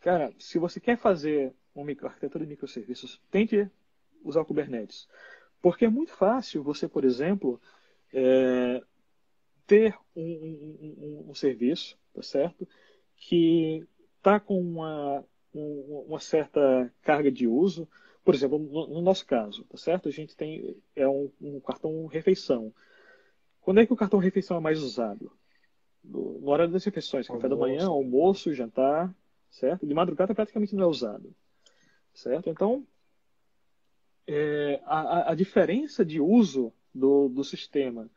cara, se você quer fazer uma arquitetura de microserviços, tente usar o Kubernetes. Porque é muito fácil você, por exemplo, é, ter um, um, um, um, serviço, tá certo? Que está com uma, uma certa carga de uso. Por exemplo, no, no, nosso caso, tá certo? A gente tem é um, cartão refeição. Quando é que o cartão refeição é mais usado? No, no horário das refeições, café da manhã, almoço, jantar, certo? De madrugada praticamente não é usado, certo? Então, é, a, a, diferença de uso do, do sistema,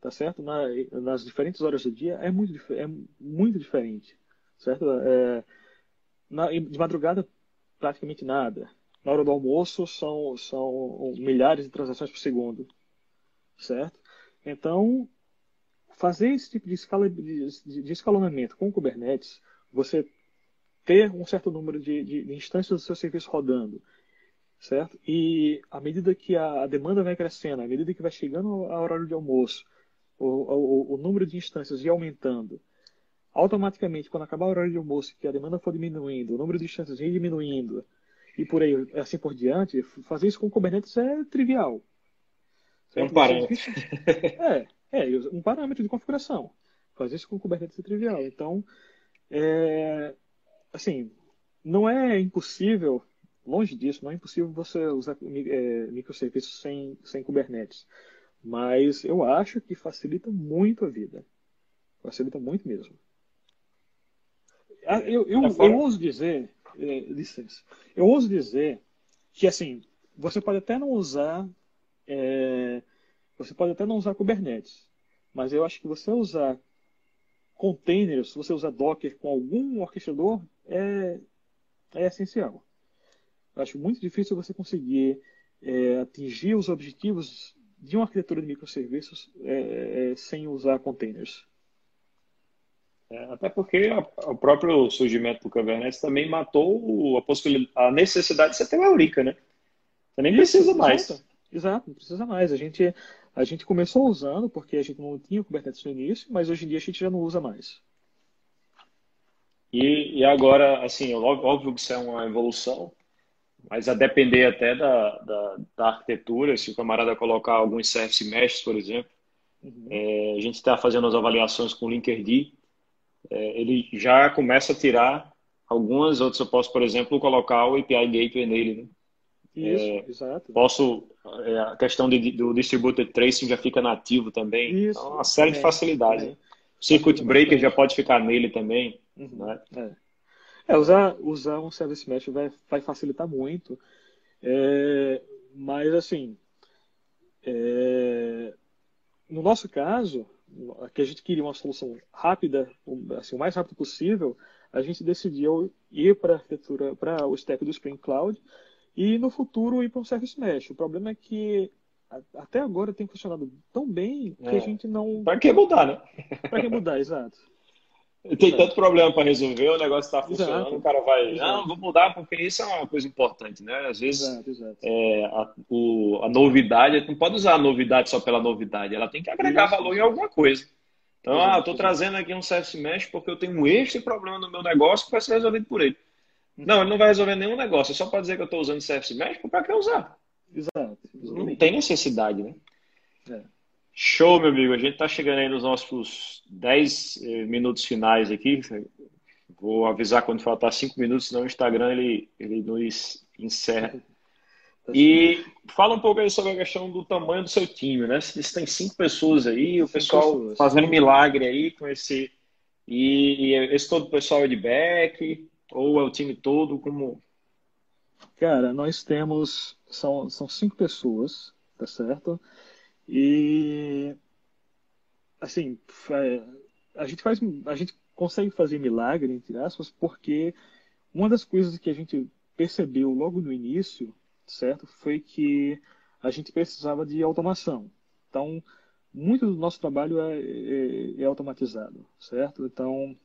tá certo? Na, nas diferentes horas do dia é muito, é muito diferente, certo? É, na, de madrugada, praticamente nada. Na hora do almoço, são, são milhares de transações por segundo, certo? Então, fazer esse tipo de, escala, de, de escalonamento com o Kubernetes, você ter um certo número de, de, de, instâncias do seu serviço rodando, certo? E à medida que a, a, demanda vai crescendo, à medida que vai chegando a horário de almoço, o, o, o número de instâncias ia aumentando, automaticamente, quando acabar o horário de almoço, que a demanda for diminuindo, o número de instâncias ia diminuindo, e por aí, assim por diante, fazer isso com o Kubernetes é trivial. É um parâmetro. É, é, um parâmetro de configuração. Fazer isso com Kubernetes é trivial. Então, é, assim, não é impossível, longe disso, não é impossível você usar é, microserviços sem, sem Kubernetes. Mas eu acho que facilita muito a vida. Facilita muito mesmo. Ah, eu, eu, eu ouso dizer, é, licença, eu ouso dizer que, assim, você pode até não usar é, você pode até não usar Kubernetes, mas eu acho que você usar containers, se você usar Docker com algum orquestrador, é, é essencial. Eu acho muito difícil você conseguir é, atingir os objetivos de uma arquitetura de microserviços é, é sem usar containers. É, até porque a, o próprio surgimento do Kubernetes também matou a, possibilidade, a necessidade de você ter uma Eurica, né? Você nem precisa mais. Exato. Exato, não precisa mais. A gente, a gente começou usando porque a gente não tinha Kubernetes no início, mas hoje em dia a gente já não usa mais. E, e agora, assim, óbvio que isso é uma evolução, mas a depender até da, da, da arquitetura, se o camarada colocar alguns service meshes, por exemplo, uhum. é, a gente está fazendo as avaliações com o Linkerd, é, ele já começa a tirar algumas outras. Eu posso, por exemplo, colocar o API Gateway nele, né? Isso, é, exato. Posso, é, a questão de, do distributed tracing já fica nativo também. Isso, então, uma série de facilidades. É. O circuit breaker já pode ficar nele também. Uhum, né? é. é. usar, usar um service mesh vai, vai facilitar muito. É, mas, assim, é, no nosso caso, que a gente queria uma solução rápida, assim, o mais rápido possível, a gente decidiu ir para a arquitetura, para o stack do Spring Cloud, e no futuro ir para um service mesh. O problema é que até agora tem funcionado tão bem que é. a gente não. Para que mudar, né? Para que mudar, exato. Tem exato. tanto problema para resolver, o negócio está funcionando, exato. o cara vai. Exato. Não, vou mudar porque isso é uma coisa importante, né? Às vezes é, a, o, a novidade, não pode usar a novidade só pela novidade, ela tem que agregar valor em alguma coisa. Então, ah, estou trazendo aqui um service mesh porque eu tenho este problema no meu negócio que vai ser resolvido por ele. Não, ele não vai resolver nenhum negócio. É só para dizer que eu estou usando Service Mesh, para que usar? Exato. Não tem necessidade, né? É. Show, meu amigo. A gente está chegando aí nos nossos 10 eh, minutos finais aqui. Vou avisar quando faltar 5 minutos, senão o Instagram ele, ele nos encerra. E fala um pouco aí sobre a questão do tamanho do seu time, né? Você tem cinco pessoas aí, o pessoal pessoas. fazendo milagre aí com esse. E, e esse todo o pessoal é de back. Ou é o time todo? Como. Cara, nós temos. São, são cinco pessoas, tá certo? E. Assim, a gente faz, a gente consegue fazer milagre entre aspas, porque uma das coisas que a gente percebeu logo no início, certo, foi que a gente precisava de automação. Então, muito do nosso trabalho é, é, é automatizado, certo? Então,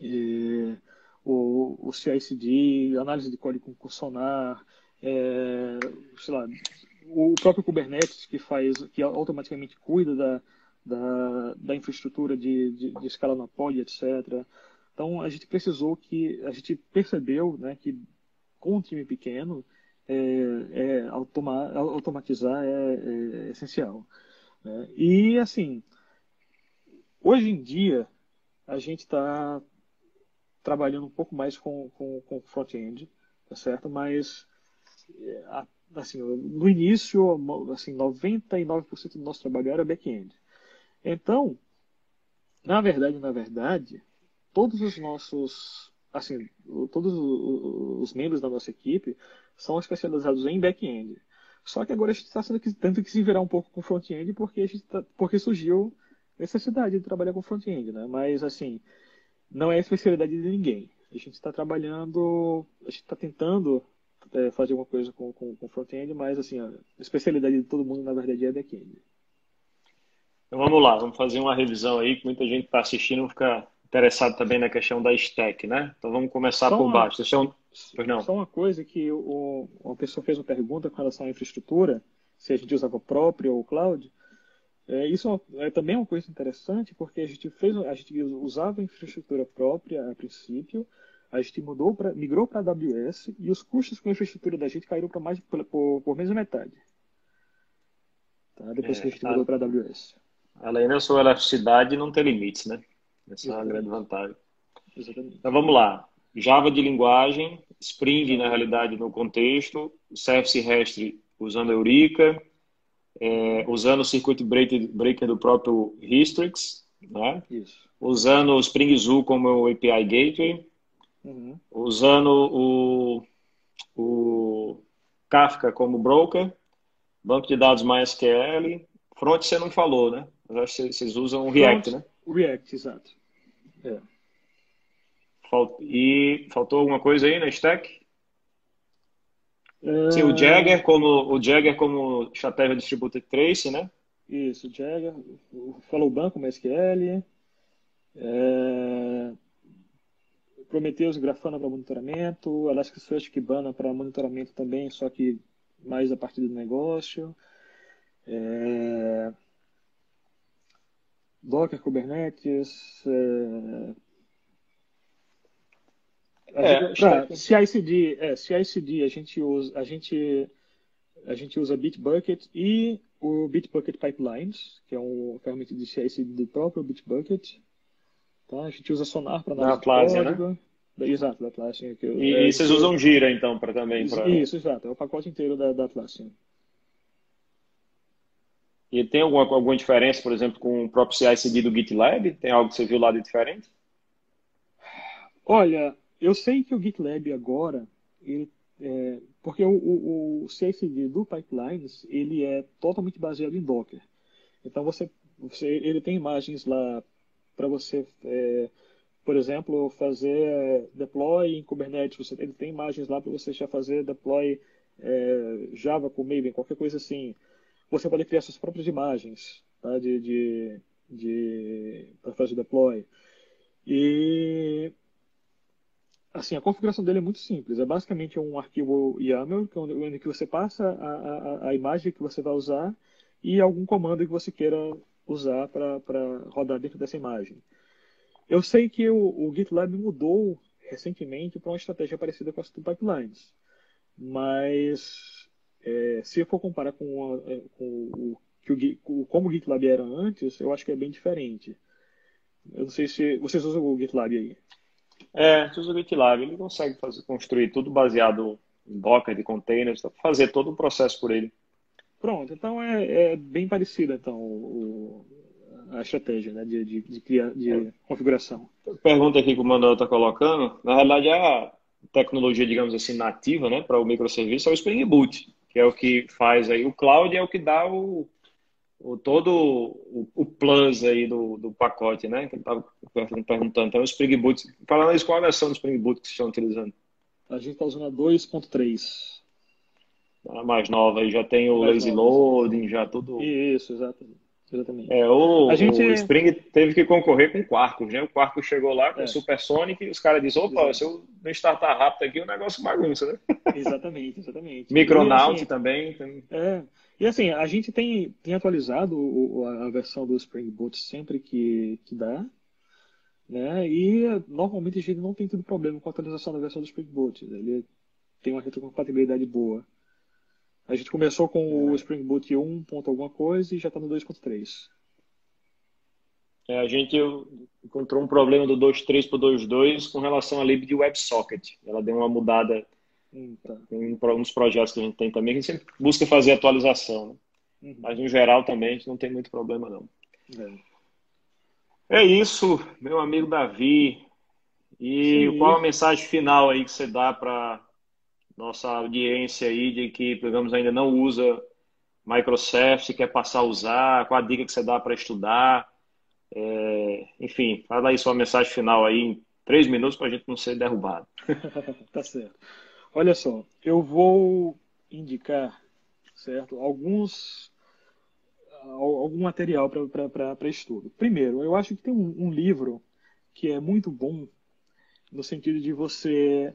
é, o, o CICD, análise de código concursonar, é, sei lá, o próprio Kubernetes que faz, que automaticamente cuida da, da, da infraestrutura de, de, de escala na pod, etc. Então a gente precisou que a gente percebeu, né, que com um time pequeno é, é automa, automatizar é, é essencial. Né? E, assim, hoje em dia, a gente está trabalhando um pouco mais com, com, com front-end, tá certo? Mas, é, assim, no início, assim, 99% do nosso trabalho era back-end. Então, na verdade, na verdade, todos os nossos, assim, todos os membros da nossa equipe são especializados em back-end. Só que agora a gente está tendo que se virar um pouco com front-end porque, a gente tá, porque surgiu necessidade de trabalhar com front-end, né? Mas, assim, não é a especialidade de ninguém. A gente está trabalhando, a gente está tentando é, fazer alguma coisa com, com, com front-end, mas, assim, a especialidade de todo mundo, na verdade, é back-end. Então, vamos lá, vamos fazer uma revisão aí, que muita gente está assistindo fica interessado também na questão da stack, né? Então, vamos começar Só por uma... baixo. Deixa eu Pois não. Só uma coisa que o, uma pessoa fez uma pergunta com relação à infraestrutura, se a gente usava próprio ou cloud. É, isso é, é também uma coisa interessante, porque a gente fez, a gente usava infraestrutura própria a princípio, a gente mudou pra, migrou para a AWS e os custos com a infraestrutura da gente caíram para mais por, por, menos metade. Tá? Depois é, que a gente mudou para a AWS. Além da sua elasticidade, não tem limites, né? Essa Exatamente. é uma grande vantagem. Exatamente. Então vamos lá. Java de linguagem, Spring, na realidade, no contexto, Service REST usando Eurica, é, usando o Circuit Breaker do próprio Histrix, né? Usando o Spring Zoo como API Gateway, uhum. usando o, o Kafka como broker, banco de dados MySQL, front você não falou, né? Mas acho que vocês usam o React, front, né? React, exato. É. E faltou alguma coisa aí na stack? Sim, o Jagger como o Jagger como estratégia distributed trace, né? Isso, Jagger, falou banco MySQL, é... Prometheus Grafana para monitoramento, Elasticsearch Kibana para monitoramento também, só que mais a partir do negócio. É... Docker, Kubernetes, é... É, pra, CICD, é, CICD a gente usa, a gente, a gente usa Bitbucket e o Bitbucket Pipelines, que é uma ferramenta de CICD do próprio Bitbucket. Tá? A gente usa Sonar para análise Atlassian, de código. Né? Exato, da Atlassian. Que, e, é, e vocês usam Gira, então, para também? Pra... Isso, exato. É o pacote inteiro da, da Atlassian. E tem alguma, alguma diferença, por exemplo, com o próprio CICD do GitLab? Tem algo que você viu lá de diferente? Olha, eu sei que o GitLab agora, ele, é, porque o, o, o CICD do Pipelines, ele é totalmente baseado em Docker. Então, você, você ele tem imagens lá para você, é, por exemplo, fazer deploy em Kubernetes. Você, ele tem imagens lá para você já fazer deploy é, Java com Maven, qualquer coisa assim. Você pode criar suas próprias imagens tá, de, de, de para fazer deploy. E assim, a configuração dele é muito simples. É basicamente um arquivo YAML, é onde que você passa a, a, a imagem que você vai usar e algum comando que você queira usar para rodar dentro dessa imagem. Eu sei que o, o GitLab mudou recentemente para uma estratégia parecida com as do Pipelines, mas é, se eu for comparar com, a, é, com o, o, como o GitLab era antes, eu acho que é bem diferente. Eu não sei se vocês usam o GitLab aí. É, tu usa o GitLab, ele consegue fazer, construir tudo baseado em Docker de containers, fazer todo o processo por ele. Pronto, então é, é bem parecida então o, a estratégia né, de, de, de, criar, de é. configuração. Pergunta aqui que o Manuel está colocando, na realidade a tecnologia, digamos assim, nativa né, para o microserviço é o Spring Boot, que é o que faz aí o cloud, é o que dá o, o, todo o, o, plus aí do, do pacote, né? Que estava perguntando. Então, o Spring Boot. Falando isso, qual a versão do Spring Boot que vocês estão utilizando? A gente está usando a 2.3. A mais nova aí já tem o mais lazy loading, já tudo. Isso, exatamente. Exatamente. É, o, a gente... o Spring teve que concorrer com o Quarkus, né? O Quarkus chegou lá com é. o Supersonic e os caras disseram, opa, se eu não startar rápido aqui, o negócio bagunça, né? Exatamente, exatamente. Micronaut assim, também. É. E assim, a gente tem, tem atualizado o, a versão do Spring Boot sempre que, que dá, né? E normalmente a gente não tem tido problema com a atualização da versão do Spring Boot. Ele tem uma retrocompatibilidade boa. A gente começou com o Spring Boot 1. Ponto alguma coisa e já está no 2.3. É, a gente encontrou um problema do 2.3 para o 2.2 com relação à lib de WebSocket. Ela deu uma mudada hum, tá. em uns projetos que a gente tem também, que a gente sempre busca fazer atualização. Né? Uhum. Mas, no geral, também, a gente não tem muito problema, não. É, é isso, meu amigo Davi. E Sim. qual a mensagem final aí que você dá para nossa audiência aí de que, digamos, ainda não usa Microsoft, quer passar a usar, qual a dica que você dá para estudar. É, enfim, fala aí sua mensagem final aí em três minutos para a gente não ser derrubado. tá certo. Olha só, eu vou indicar, certo, alguns algum material para estudo. Primeiro, eu acho que tem um, um livro que é muito bom no sentido de você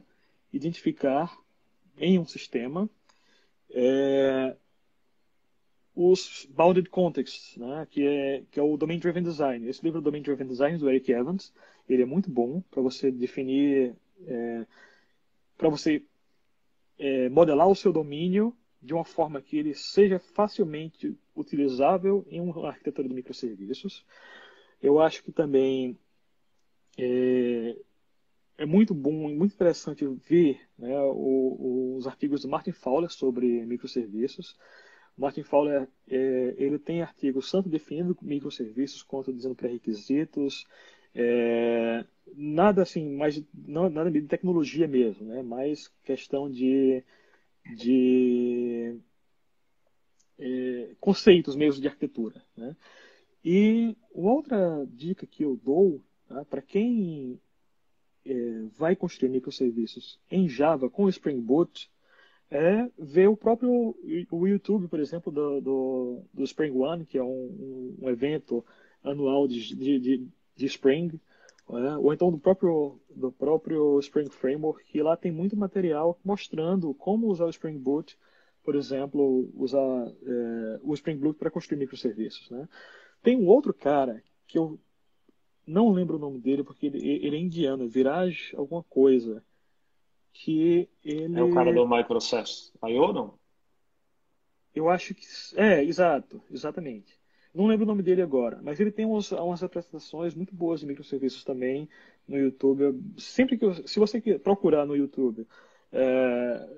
identificar em um sistema é, os bounded contexts, né, que, é, que é o Domain Driven Design. Esse livro Domain Driven Design do Eric Evans, ele é muito bom para você definir, é, para você é, modelar o seu domínio de uma forma que ele seja facilmente utilizável em uma arquitetura de microserviços. Eu acho que também é, é muito bom e muito interessante ver né, o, os artigos do Martin Fowler sobre microserviços. Martin Fowler é, ele tem artigos tanto definindo microserviços quanto dizendo pré-requisitos. É, nada assim, mais não, nada de tecnologia mesmo, né? Mais questão de, de é, conceitos mesmo de arquitetura, né? E outra dica que eu dou tá, para quem é, vai construir microserviços em Java com Spring Boot é ver o próprio o YouTube, por exemplo, do, do, do Spring One, que é um, um evento anual de, de, de Spring, é, ou então do próprio, do próprio Spring Framework, que lá tem muito material mostrando como usar o Spring Boot, por exemplo, usar é, o Spring Boot para construir microserviços. Né? Tem um outro cara que eu não lembro o nome dele porque ele, ele é indiano, Viraj alguma coisa. Que ele. É o cara do Microsoft IO, não? Eu acho que. É, exato, exatamente. Não lembro o nome dele agora, mas ele tem umas, umas apresentações muito boas de microserviços também no YouTube. Sempre que. Eu, se você procurar no YouTube é,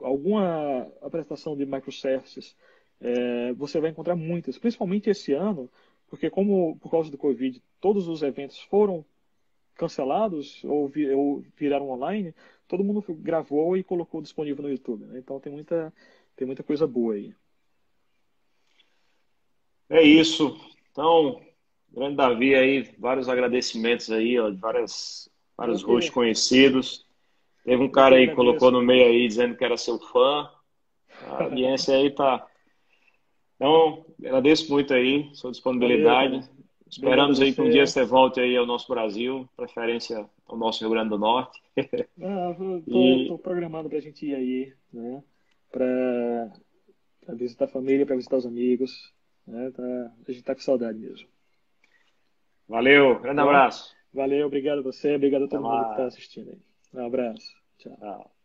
alguma apresentação de microservices, é, você vai encontrar muitas, principalmente esse ano, porque como por causa do Covid todos os eventos foram cancelados ou, vi, ou viraram online, todo mundo gravou e colocou disponível no YouTube. Né? Então tem muita, tem muita coisa boa aí. É isso. Então, grande Davi aí, vários agradecimentos aí, ó, várias, vários rostos conhecidos. Teve um cara aí que colocou no meio aí dizendo que era seu fã. A audiência aí tá. Então, agradeço muito aí sua disponibilidade. Valeu, Esperamos aí que um dia você volte aí ao nosso Brasil, preferência ao nosso Rio Grande do Norte. Ah, estou programando para a gente ir aí, né? Para visitar a família, para visitar os amigos. Né? Tá, a gente está com saudade mesmo. Valeu, grande abraço. Valeu, obrigado a você, obrigado a todo Até mundo que está assistindo aí. Um abraço. Tchau. Tchau.